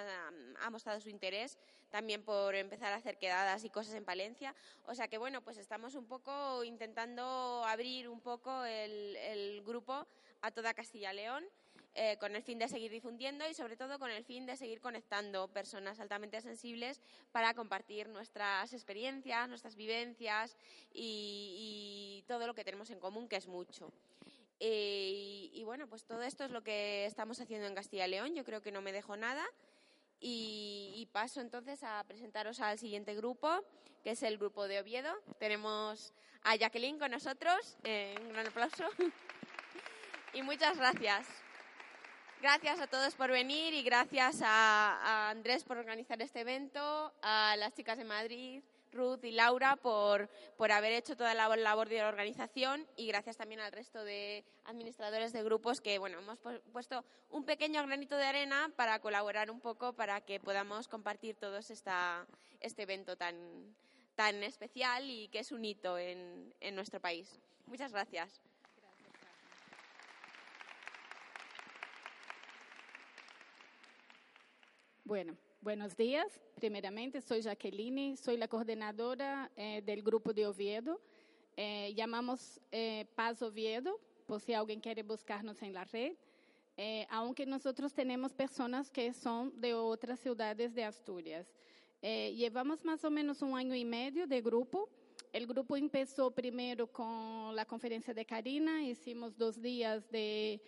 ha mostrado su interés también por empezar a hacer quedadas y cosas en Palencia. O sea que, bueno, pues estamos un poco intentando abrir un poco el, grupo a toda Castilla-León. Eh, con el fin de seguir difundiendo y sobre todo con el fin de seguir conectando personas altamente sensibles para compartir nuestras experiencias, nuestras vivencias y, todo lo que tenemos en común, que es mucho. Eh, y, bueno, pues todo esto es lo que estamos haciendo en Castilla y León. Yo creo que no me dejo nada. Y, paso entonces a presentaros al siguiente grupo, que es el grupo de Oviedo. Tenemos a Jacqueline con nosotros. Eh, un gran aplauso. y muchas gracias. Gracias a todos por venir y gracias a, Andrés por organizar este evento, a las chicas de Madrid, Ruth y Laura por, por haber hecho toda la labor de organización y gracias también al resto de administradores de grupos que bueno hemos puesto un pequeño granito de arena para colaborar un poco para que podamos compartir todos esta, este evento tan, tan especial y que es un hito en, en nuestro país. Muchas gracias. Bueno, buenos días. Primeramente, soy Jacqueline, soy la coordinadora eh, del grupo de Oviedo. Eh, llamamos eh, Paz Oviedo, por si alguien quiere buscarnos en la red. aunque nosotros tenemos personas que son de otras ciudades de Asturias. llevamos más o menos un año y medio de grupo. El grupo empezó primero con la conferencia de Karina, hicimos dos días de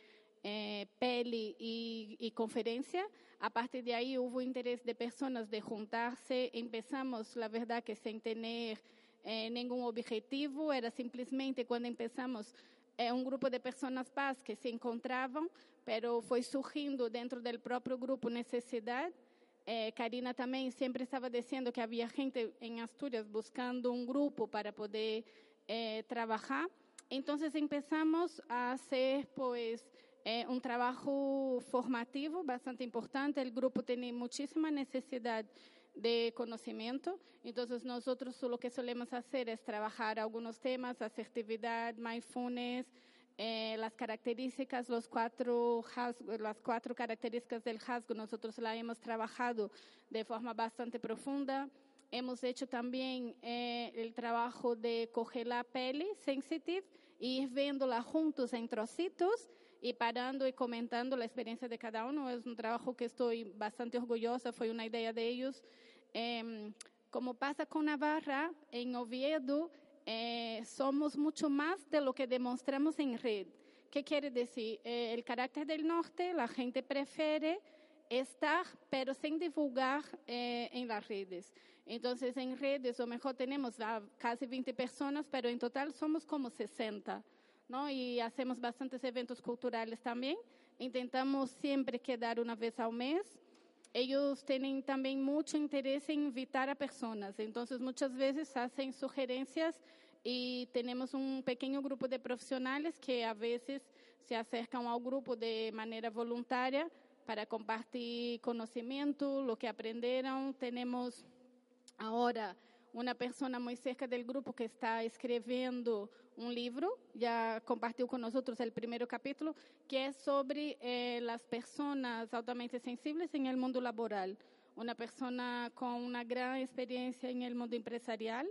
eh, pele y, y, conferencia. A partir de ahí hubo interés de personas de juntarse. Empezamos, la verdad, que sin tener eh, ningún objetivo, era simplesmente cuando empezamos é um grupo de pessoas paz que se encontravam, pero foi surgindo dentro do próprio grupo necessidade. Eh, Karina também sempre estava dizendo que havia gente em Astúrias buscando um grupo para poder eh, trabalhar. Então, começamos a ser, pues, é um trabalho formativo bastante importante. O grupo tem muitíssima necessidade de conhecimento. Então, nós o que solemos fazer é trabalhar alguns temas, assertividade, mindfulness, Eh, las características, los cuatro las cuatro características del rasgo, nosotros la hemos trabajado de forma bastante profunda. Hemos hecho también eh, el trabajo de coger la peli sensitive e ir viéndola juntos en trocitos y parando y comentando la experiencia de cada uno. Es un trabajo que estoy bastante orgullosa, fue una idea de ellos. Eh, como pasa con Navarra, en Oviedo, eh, somos mucho más de lo que demostramos en red. ¿Qué quiere decir? Eh, el carácter del norte, la gente prefiere estar, pero sin divulgar eh, en las redes. Entonces, en redes, o mejor tenemos casi 20 personas, pero en total somos como 60. ¿No? Y hacemos bastantes eventos culturales también. Intentamos siempre quedar una vez al mes. Ellos tienen también mucho interés en invitar a personas, entonces muchas veces hacen sugerencias y tenemos un pequeño grupo de profesionales que a veces se acercan al grupo de manera voluntaria para compartir conocimiento, lo que aprendieron. Tenemos ahora una persona muy cerca del grupo que está escribiendo un libro, ya compartió con nosotros el primer capítulo, que es sobre eh, las personas altamente sensibles en el mundo laboral. Una persona con una gran experiencia en el mundo empresarial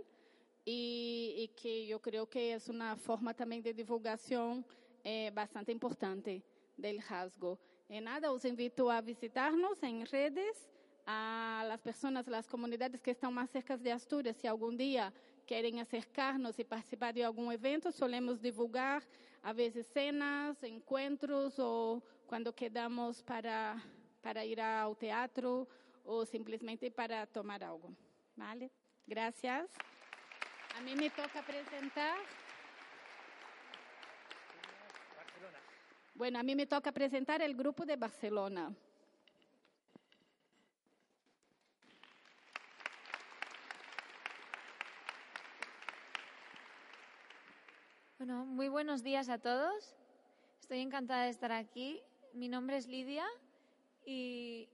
y, y que yo creo que es una forma también de divulgación eh, bastante importante del rasgo. En nada, os invito a visitarnos en redes a las personas, las comunidades que están más cerca de Asturias, si algún día quieren acercarnos y participar de algún evento, solemos divulgar a veces cenas, encuentros o cuando quedamos para, para ir al teatro o simplemente para tomar algo. ¿Vale? Gracias. A mí me toca presentar. Bueno, a mí me toca presentar el grupo de Barcelona. Muy buenos días a todos. Estoy encantada de estar aquí. Mi nombre es Lidia y,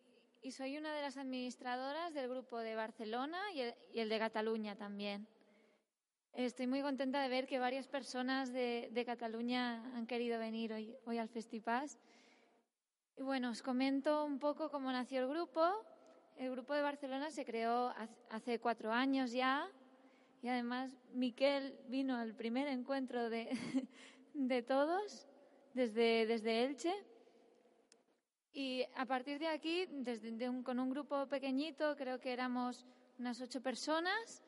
soy una de las administradoras del grupo de Barcelona y el, de Cataluña también. Estoy muy contenta de ver que varias personas de, Cataluña han querido venir hoy al Festipas. Y bueno, os comento un poco cómo nació el grupo. El grupo de Barcelona se creó hace cuatro años ya y además Miquel vino al primer encuentro de, de todos desde, desde Elche. Y a partir de aquí, desde, con un grupo pequeñito, creo que éramos unas ocho personas,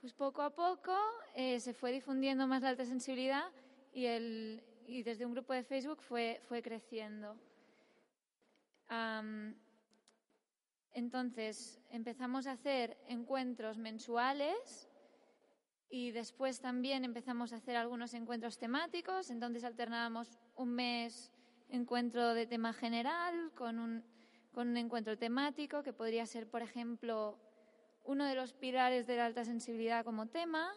pues poco a poco eh, se fue difundiendo más la alta sensibilidad y, el, y desde un grupo de Facebook fue, fue creciendo. entonces empezamos a hacer encuentros mensuales y después también empezamos a hacer algunos encuentros temáticos, entonces alternábamos un mes encuentro de tema general con un, encuentro temático que podría ser, por ejemplo, uno de los pilares de la alta sensibilidad como tema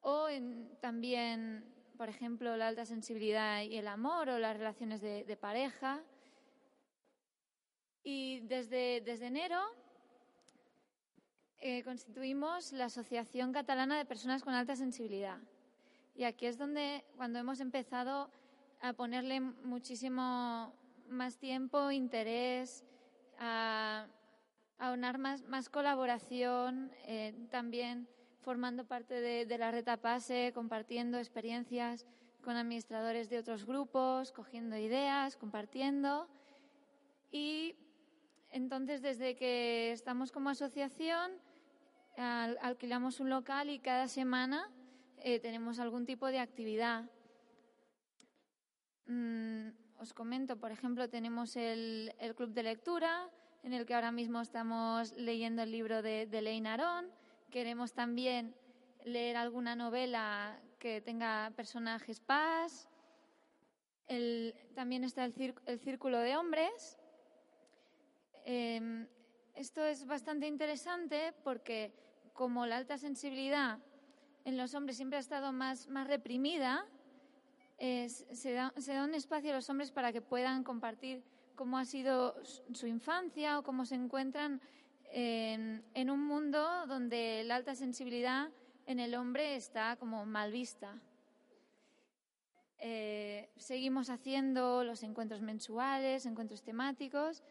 o también, por ejemplo, la alta sensibilidad y el amor o las relaciones de, pareja. Y desde enero eh, constituimos la Asociación Catalana de Personas con Alta Sensibilidad. Y aquí es donde, cuando hemos empezado a ponerle muchísimo más tiempo, interés, a, aunar más, colaboración, eh, también formando parte de, de la Reta Pase, compartiendo experiencias con administradores de otros grupos, cogiendo ideas, compartiendo. Y entonces, desde que estamos como asociación, alquilamos un local y cada semana eh, tenemos algún tipo de actividad. Mm, os comento, por ejemplo, tenemos el, club de lectura, en el que ahora mismo estamos leyendo el libro de, de Lane Aron. Queremos también leer alguna novela que tenga personajes paz. también está el, el, Círculo de Hombres. Em, esto es bastante interesante porque como la alta sensibilidad en los hombres siempre ha estado más, más reprimida, se, da, un espacio a los hombres para que puedan compartir cómo ha sido su infancia o cómo se encuentran en, en un mundo donde la alta sensibilidad en el hombre está como mal vista. Eh, seguimos haciendo los encuentros mensuales, encuentros temáticos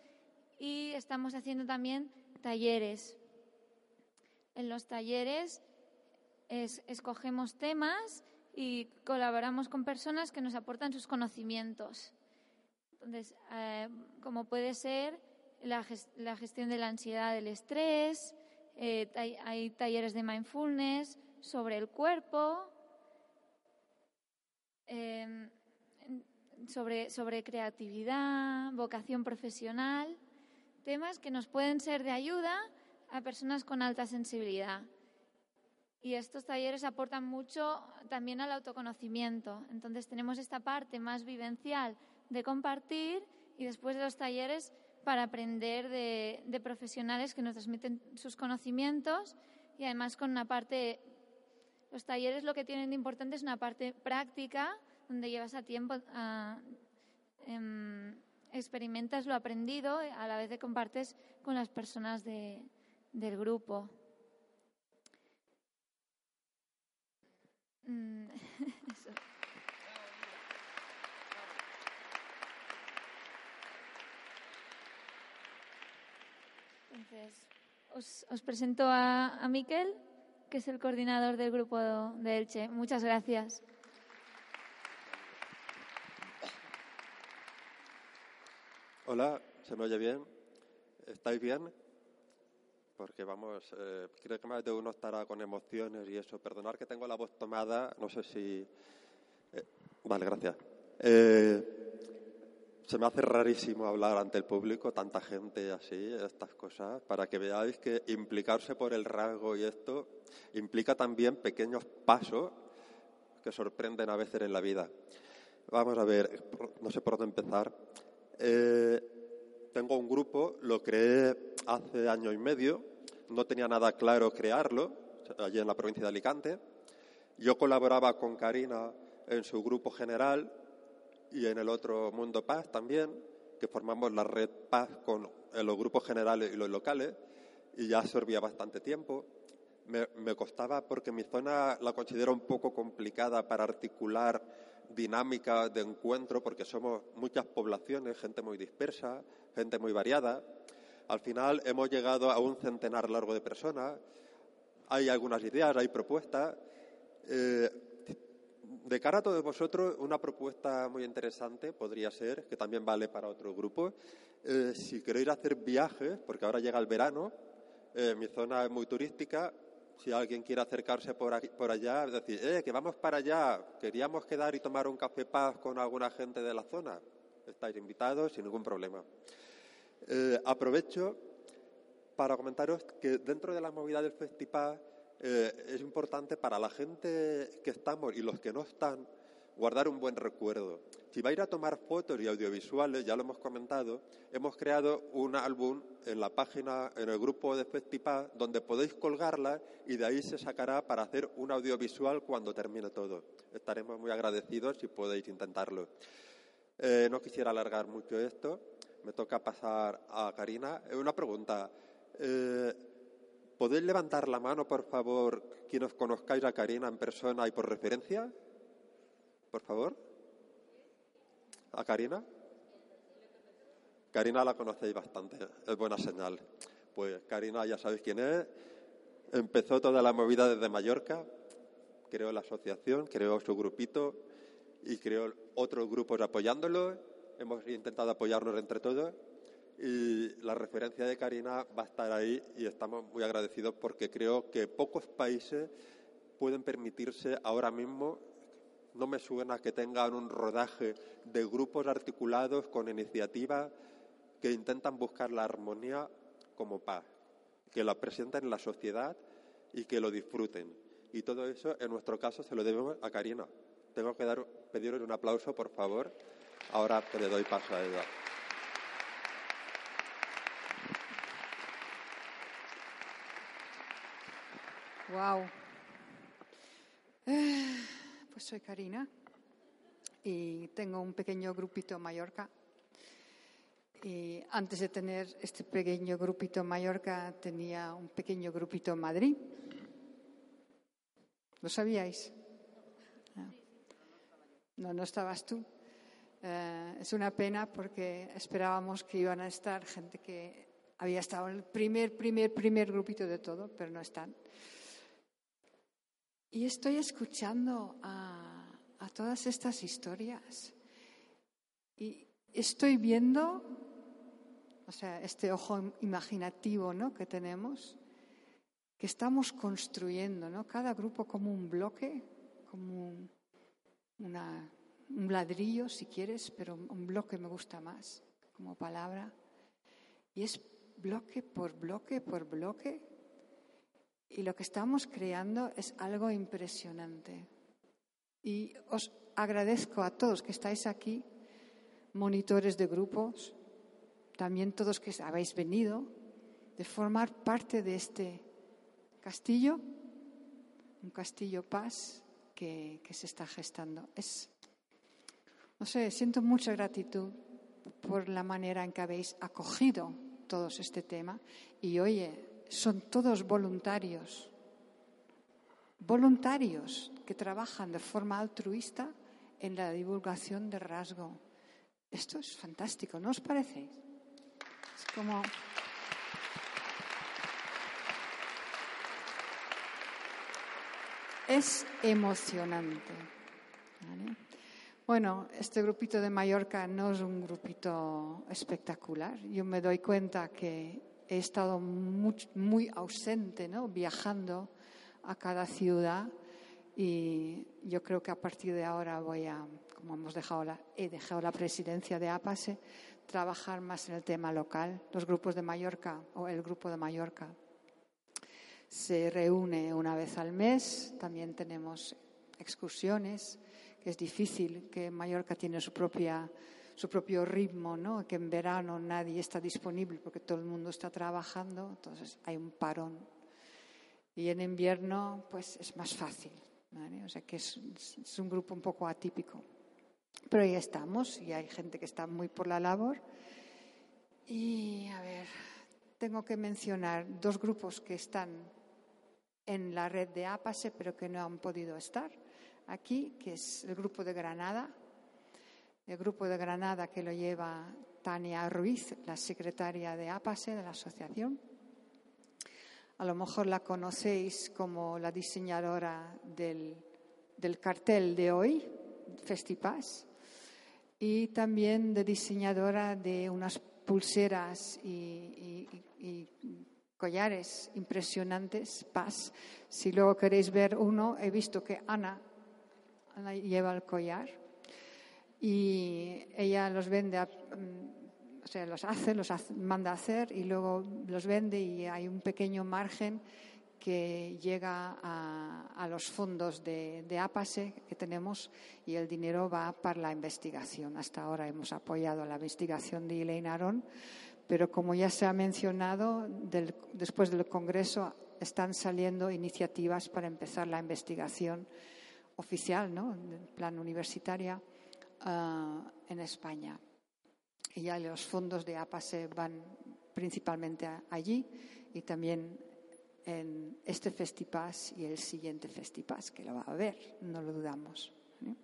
y estamos haciendo también talleres. En los talleres escogemos temas y colaboramos con personas que nos aportan sus conocimientos. Entonces, eh, como puede ser la, gestión de la ansiedad, del estrés, eh, hay talleres de mindfulness sobre el cuerpo, Em, sobre, sobre creatividad, vocación profesional, temas que nos pueden ser de ayuda a personas con alta sensibilidad. Y estos talleres aportan mucho también al autoconocimiento. Entonces tenemos esta parte más vivencial de compartir y después de los talleres para aprender de, de profesionales que nos transmiten sus conocimientos y además con una parte los talleres lo que tienen de importante es una parte práctica, donde llevas a tiempo, em, experimentas lo aprendido, a la vez que compartes con las personas de, del grupo. Mm, os presento a, a Miquel que es el coordinador del grupo de Elche. Muchas gracias. Hola, ¿se me oye bien? ¿Estáis bien? Porque vamos, eh, creo que más de uno estará con emociones y eso. Perdonar que tengo la voz tomada, no sé si. Eh, vale, gracias. Eh, se me hace rarísimo hablar ante el público, tanta gente así, estas cosas, para que veáis que implicarse por el rango y esto implica también pequeños pasos que sorprenden a veces en la vida. Vamos a ver, no sé por dónde empezar. Eh, tengo un grupo, lo creé hace año y medio, no tenía nada claro crearlo, allí en la provincia de Alicante. Yo colaboraba con Karina en su grupo general y en el otro Mundo Paz también, que formamos la red Paz con los grupos generales y los locales, y ya absorbía bastante tiempo. Me, me, costaba porque mi zona la considero un poco complicada para articular dinámica de encuentro, porque somos muchas poblaciones, gente muy dispersa, gente muy variada. Al final hemos llegado a un centenar largo de personas. Hay algunas ideas, hay propuestas. Eh, de cara a todos vosotros, una propuesta muy interesante podría ser, que también vale para otro grupo, eh, si queréis hacer viajes, porque ahora llega el verano, eh, mi zona es muy turística, si alguien quiere acercarse por, aquí, por allá, decir, que vamos para allá, queríamos quedar y tomar un café paz con alguna gente de la zona, estáis invitados sin ningún problema. Eh, aprovecho para comentaros que dentro de la movida del Festipaz eh, es importante para la gente que estamos y los que no están guardar un buen recuerdo. Si va a ir a tomar fotos y audiovisuales, ya lo hemos comentado, hemos creado un álbum en la página, en el grupo de Festipa, donde podéis colgarla y de ahí se sacará para hacer un audiovisual cuando termine todo. Estaremos muy agradecidos si podéis intentarlo. Eh, no quisiera alargar mucho esto. Me toca pasar a Karina. Una pregunta. Eh, ¿Podéis levantar la mano, por favor, quienes conozcáis a Karina en persona y por referencia? Por favor. ¿A Karina? Karina la conocéis bastante, es buena señal. Pues Karina ya sabéis quién es. Empezó toda la movida desde Mallorca, creó la asociación, creó su grupito y creó otros grupos apoyándolo. Hemos intentado apoyarnos entre todos y la referencia de Karina va a estar ahí y estamos muy agradecidos porque creo que pocos países pueden permitirse ahora mismo, no me suena que tengan un rodaje de grupos articulados con iniciativas que intentan buscar la armonía como paz, que la presenten en la sociedad y que lo disfruten. Y todo eso, en nuestro caso, se lo debemos a Karina. Tengo que dar, pedirle un aplauso, por favor. Ahora que le doy paso a ella. Wow. Eh, pues soy Karina y tengo un pequeño grupito en Mallorca. Y antes de tener este pequeño grupito en Mallorca, tenía un pequeño grupito en Madrid. ¿Lo sabíais? Ah. No, no estabas tú. Eh, es una pena porque esperábamos que iban a estar gente que había estado en el primer, primer, primer grupito de todo, pero no están. Y estoy escuchando a, a todas estas historias y estoy viendo, o sea, este ojo imaginativo ¿no? que tenemos, que estamos construyendo, ¿no? Cada grupo como un bloque, como un, una, un ladrillo, si quieres, pero un bloque me gusta más como palabra. Y es bloque por bloque por bloque. Y lo que estamos creando es algo impresionante. Y os agradezco a todos que estáis aquí, monitores de grupos, también todos que habéis venido, de formar parte de este castillo, un castillo paz que, se está gestando. Es, no sé, siento mucha gratitud por la manera en que habéis acogido todos este tema y oye, son todos voluntarios, voluntarios que trabajan de forma altruista en la divulgación de rasgo. Esto es fantástico, ¿no os parece? Es como... Es emocionante. Bueno, este grupito de Mallorca no es un grupito espectacular. Yo me doy cuenta que he estado muy, muy ausente, ¿no? viajando a cada ciudad y yo creo que a partir de ahora voy a, como hemos dejado la, he dejado la presidencia de APASE, trabajar más en el tema local. Los grupos de Mallorca o el grupo de Mallorca se reúne una vez al mes. También tenemos excursiones, que es difícil, que Mallorca tiene su propia su propio ritmo, ¿no? que en verano nadie está disponible porque todo el mundo está trabajando, entonces hay un parón. Y en invierno, pues es más fácil. O sea que es, es, un grupo un poco atípico. Pero ahí estamos y hay gente que está muy por la labor. Y a ver, tengo que mencionar dos grupos que están en la red de APASE, pero que no han podido estar aquí, que es el grupo de Granada, el grupo de Granada que lo lleva Tania Ruiz, la secretaria de APASE, de la asociación. A lo mejor la conocéis como la diseñadora del, del cartel de hoy, Festipas, y también de diseñadora de unas pulseras y, y, y collares impresionantes, Paz. Si luego queréis ver uno, he visto que Ana, Ana lleva el collar y ella los vende, mm, o sea, los hace, los manda a hacer y luego los vende y hay un pequeño margen que llega a, a los fondos de, de, APASE que tenemos y el dinero va para la investigación. Hasta ahora hemos apoyado la investigación de Elaine Aron, pero como ya se ha mencionado, del, después del Congreso están saliendo iniciativas para empezar la investigación oficial, ¿no? en plan universitaria uh, en España. Y ya los fondos de APASE van principalmente allí y también en este Festipas y el siguiente Festipas, que lo va a haber, no lo dudamos. ¿eh?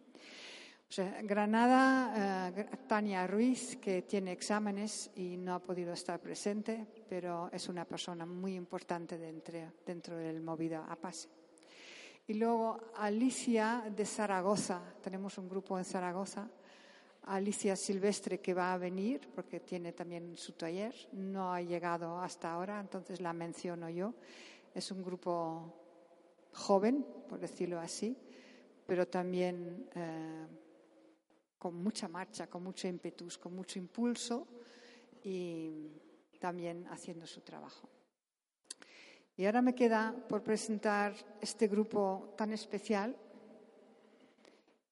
O sea, Granada, uh, Tania Ruiz, que tiene exámenes y no ha podido estar presente, pero es una persona muy importante dentro, dentro del movida APASE. Y luego Alicia de Zaragoza, tenemos un grupo en Zaragoza, Alicia Silvestre que va a venir porque tiene también su taller, no ha llegado hasta ahora, entonces la menciono yo. Es un grupo joven, por decirlo así, pero también eh, con mucha marcha, con mucho impetus, con mucho impulso y también haciendo su trabajo. Y ahora me queda por presentar este grupo tan especial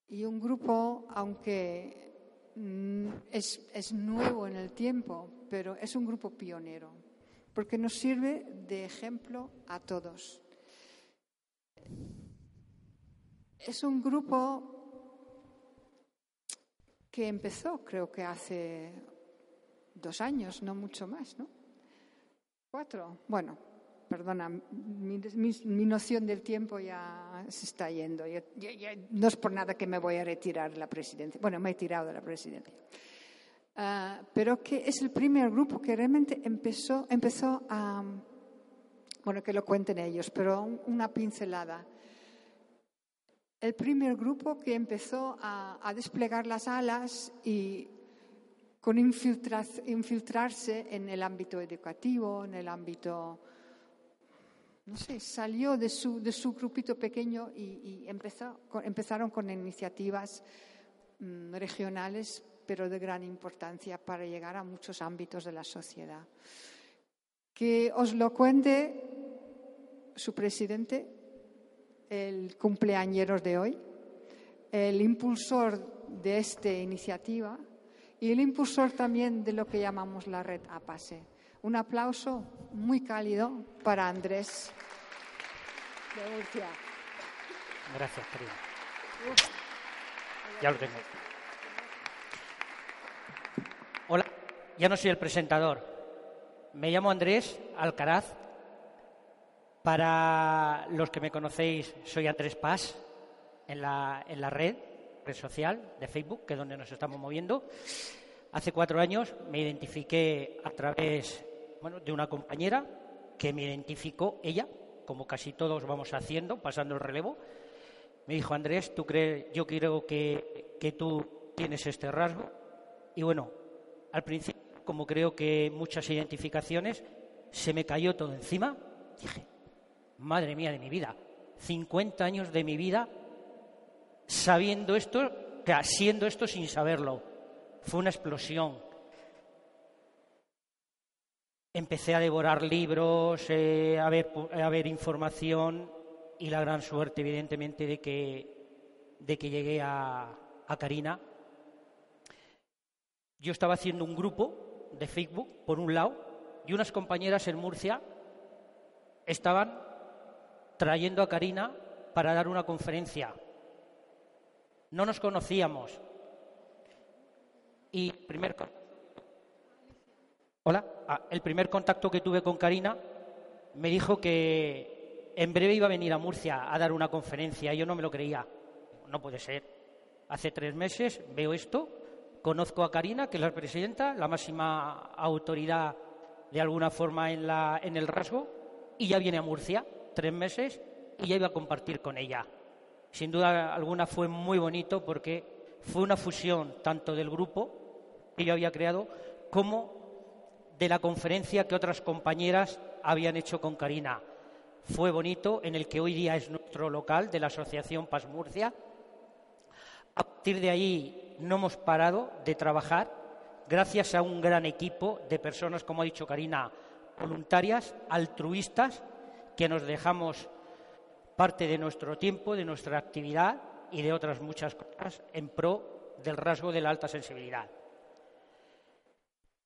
y un grupo, aunque mm, es, es, nuevo en el tiempo, pero es un grupo pionero, porque nos sirve de ejemplo a todos. Es un grupo que empezó, creo que hace dos años, no mucho más, ¿no? Cuatro. Bueno, perdona, mi, noción del tiempo ya se está yendo. no es por nada que me voy a retirar de la presidencia. Bueno, me he tirado de la presidencia. Ah, pero que es el primer grupo que realmente empezó, empezó a, bueno, que lo cuenten ellos, pero una pincelada. El primer grupo que empezó a, desplegar las alas y con infiltrarse en el ámbito educativo, en el ámbito, no sé, salió de su, de su grupito pequeño y, empezó, empezaron con iniciativas mm, regionales pero de gran importancia para llegar a muchos ámbitos de la sociedad. Que os lo cuente su presidente, el cumpleañeros de hoy, el impulsor de esta iniciativa y el impulsor también de lo que llamamos la red APASE. Un aplauso muy cálido para Andrés de Murcia. Gracias, querida. Ya lo tengo. Hola, ya no soy el presentador. Me llamo Andrés Alcaraz. Para los que me conocéis, soy Andrés Paz en la, en la red, red social de Facebook, que es donde nos estamos moviendo. Hace cuatro años me identifiqué a través bueno, de una compañera que me identificó ella, como casi todos vamos haciendo, pasando el relevo. Me dijo, Andrés, ¿tú crees, yo creo que, que tú tienes este rasgo. Y bueno, al principio, como creo que muchas identificaciones, se me cayó todo encima. Dije, madre mía de mi vida, 50 años de mi vida sabiendo esto, haciendo esto sin saberlo. Fue una explosión. Empecé a devorar libros, eh, a, ver, información y la gran suerte, evidentemente, de que, de que llegué a, a Karina yo estaba haciendo un grupo de Facebook, por un lado, y unas compañeras en Murcia estaban trayendo a Karina para dar una conferencia. No nos conocíamos. Y primer Hola, ah, el primer contacto que tuve con Karina me dijo que en breve iba a venir a Murcia a dar una conferencia. Yo no me lo creía. No puede ser. Hace tres meses veo esto Conozco a Karina, que es la presidenta, la máxima autoridad de alguna forma en, la, en el rasgo, y ya viene a Murcia, tres meses, y ya iba a compartir con ella. Sin duda alguna fue muy bonito porque fue una fusión tanto del grupo que yo había creado como de la conferencia que otras compañeras habían hecho con Karina. Fue bonito, en el que hoy día es nuestro local de la Asociación Paz Murcia. A partir de ahí no hemos parado de trabajar gracias a un gran equipo de personas, como ha dicho Karina, voluntarias, altruistas, que nos dejamos parte de nuestro tiempo, de nuestra actividad y de otras muchas cosas en pro del rasgo de la alta sensibilidad.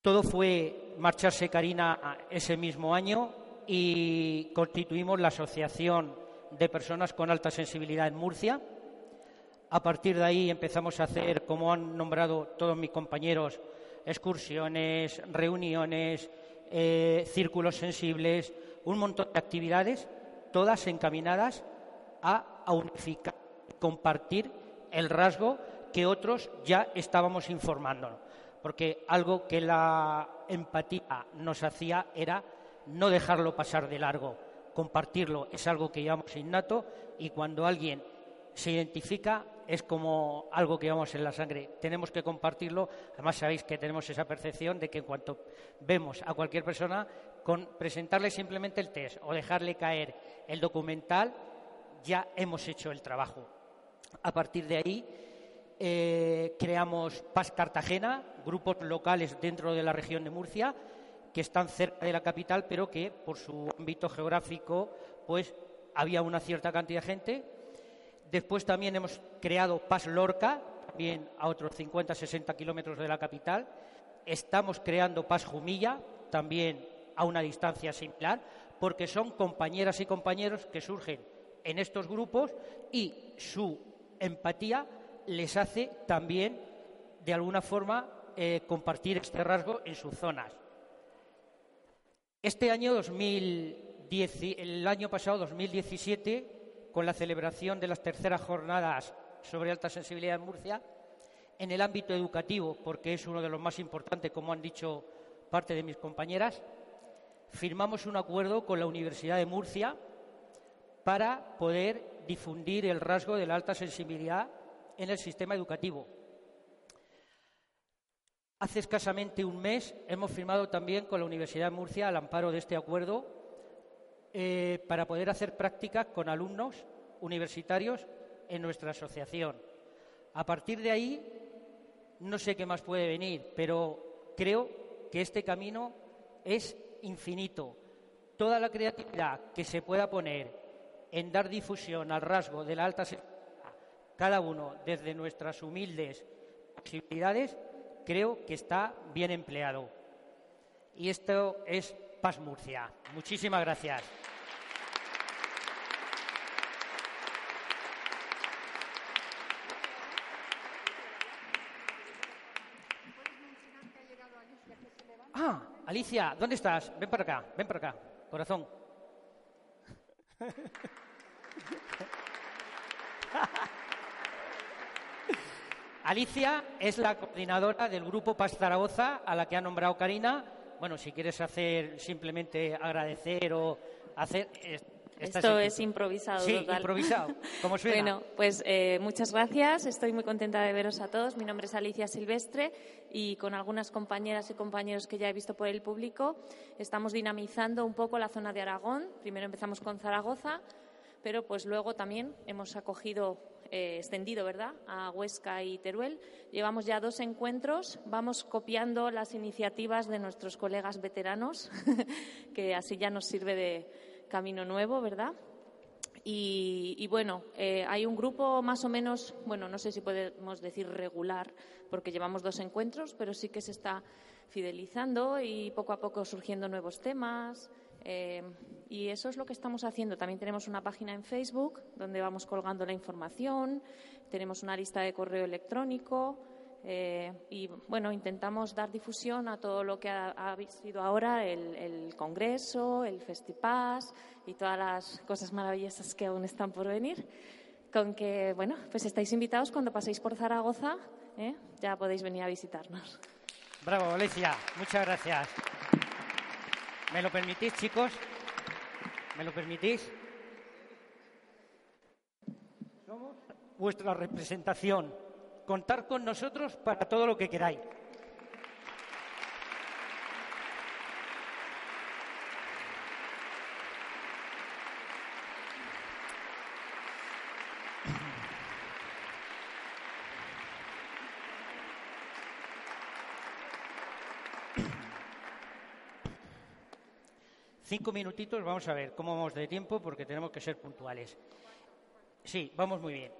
Todo fue marcharse Karina ese mismo año y constituimos la Asociación de Personas con Alta Sensibilidad en Murcia a partir de ahí empezamos a hacer, como han nombrado todos mis compañeros, excursiones, reuniones, eh, círculos sensibles, un montón de actividades, todas encaminadas a, unificar, compartir el rasgo que otros ya estábamos informando. Porque algo que la empatía nos hacía era no dejarlo pasar de largo, compartirlo es algo que llevamos innato y cuando alguien se identifica es como algo que llevamos en la sangre. Tenemos que compartirlo. Además, sabéis que tenemos esa percepción de que en cuanto vemos a cualquier persona, con presentarle simplemente el test o dejarle caer el documental, ya hemos hecho el trabajo. A partir de ahí, eh, creamos Paz Cartagena, grupos locales dentro de la región de Murcia, que están cerca de la capital, pero que por su ámbito geográfico, pues había una cierta cantidad de gente Después también hemos creado Paz Lorca, también a otros 50-60 kilómetros de la capital. Estamos creando Paz Jumilla, también a una distancia similar, porque son compañeras y compañeros que surgen en estos grupos y su empatía les hace también, de alguna forma, eh, compartir este rasgo en sus zonas. Este año 2000 el año pasado, 2017, con la celebración de las terceras jornadas sobre alta sensibilidad en Murcia, en el ámbito educativo, porque es uno de los más importantes, como han dicho parte de mis compañeras, firmamos un acuerdo con la Universidad de Murcia para poder difundir el rasgo de la alta sensibilidad en el sistema educativo. Hace escasamente un mes hemos firmado también con la Universidad de Murcia, al amparo de este acuerdo, eh, para poder hacer prácticas con alumnos universitarios en nuestra asociación. A partir de ahí, no sé qué más puede venir, pero creo que este camino es infinito. Toda la creatividad que se pueda poner en dar difusión al rasgo de la alta cada uno desde nuestras humildes posibilidades, creo que está bien empleado. Y esto es Paz Murcia. Muchísimas gracias. Ah, Alicia, ¿dónde estás? Ven para acá, ven para acá, corazón. Alicia es la coordinadora del grupo Paz Zaragoza, a la que ha nombrado Karina. Bueno, si quieres hacer simplemente agradecer o hacer. Esto es improvisado. Sí, improvisado. ¿Cómo suena? Bueno, pues eh, muchas gracias. Estoy muy contenta de veros a todos. Mi nombre es Alicia Silvestre y con algunas compañeras y compañeros que ya he visto por el público estamos dinamizando un poco la zona de Aragón. Primero empezamos con Zaragoza, pero pues luego también hemos acogido eh, extendido, ¿verdad?, a Huesca y Teruel. Llevamos ya dos encuentros, vamos copiando las iniciativas de nuestros colegas veteranos, que así ya nos sirve de camino nuevo, ¿verdad? Y, bueno, eh, hay un grupo más o menos, bueno, no sé si podemos decir regular, porque llevamos dos encuentros, pero sí que se está fidelizando y poco a poco surgiendo nuevos temas. Eh, y eso es lo que estamos haciendo. También tenemos una página en Facebook donde vamos colgando la información, tenemos una lista de correo electrónico eh, y, bueno, intentamos dar difusión a todo lo que ha, sido ahora el, Congreso, el Festipass y todas las cosas maravillosas que aún están por venir. Con que, bueno, pues estáis invitados cuando paséis por Zaragoza, ¿eh? ya podéis venir a visitarnos. Bravo, Alicia. Muchas gracias. ¿Me lo permitís, chicos? ¿Me lo permitís? Somos vuestra representación. Contar con nosotros para todo lo que queráis. Cinco minutitos, vamos a ver cómo vamos de tiempo porque tenemos que ser puntuales. Sí, vamos muy bien.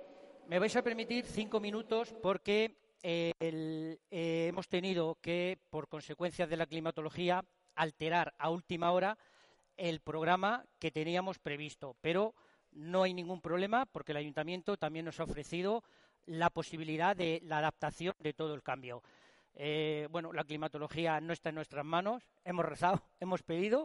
Me vais a permitir cinco minutos porque eh, eh, hemos tenido que, por consecuencias de la climatología, alterar a última hora el programa que teníamos previsto. Pero no hay ningún problema porque el ayuntamiento también nos ha ofrecido la posibilidad de la adaptación de todo el cambio. Eh, bueno, la climatología no está en nuestras manos, hemos rezado, hemos pedido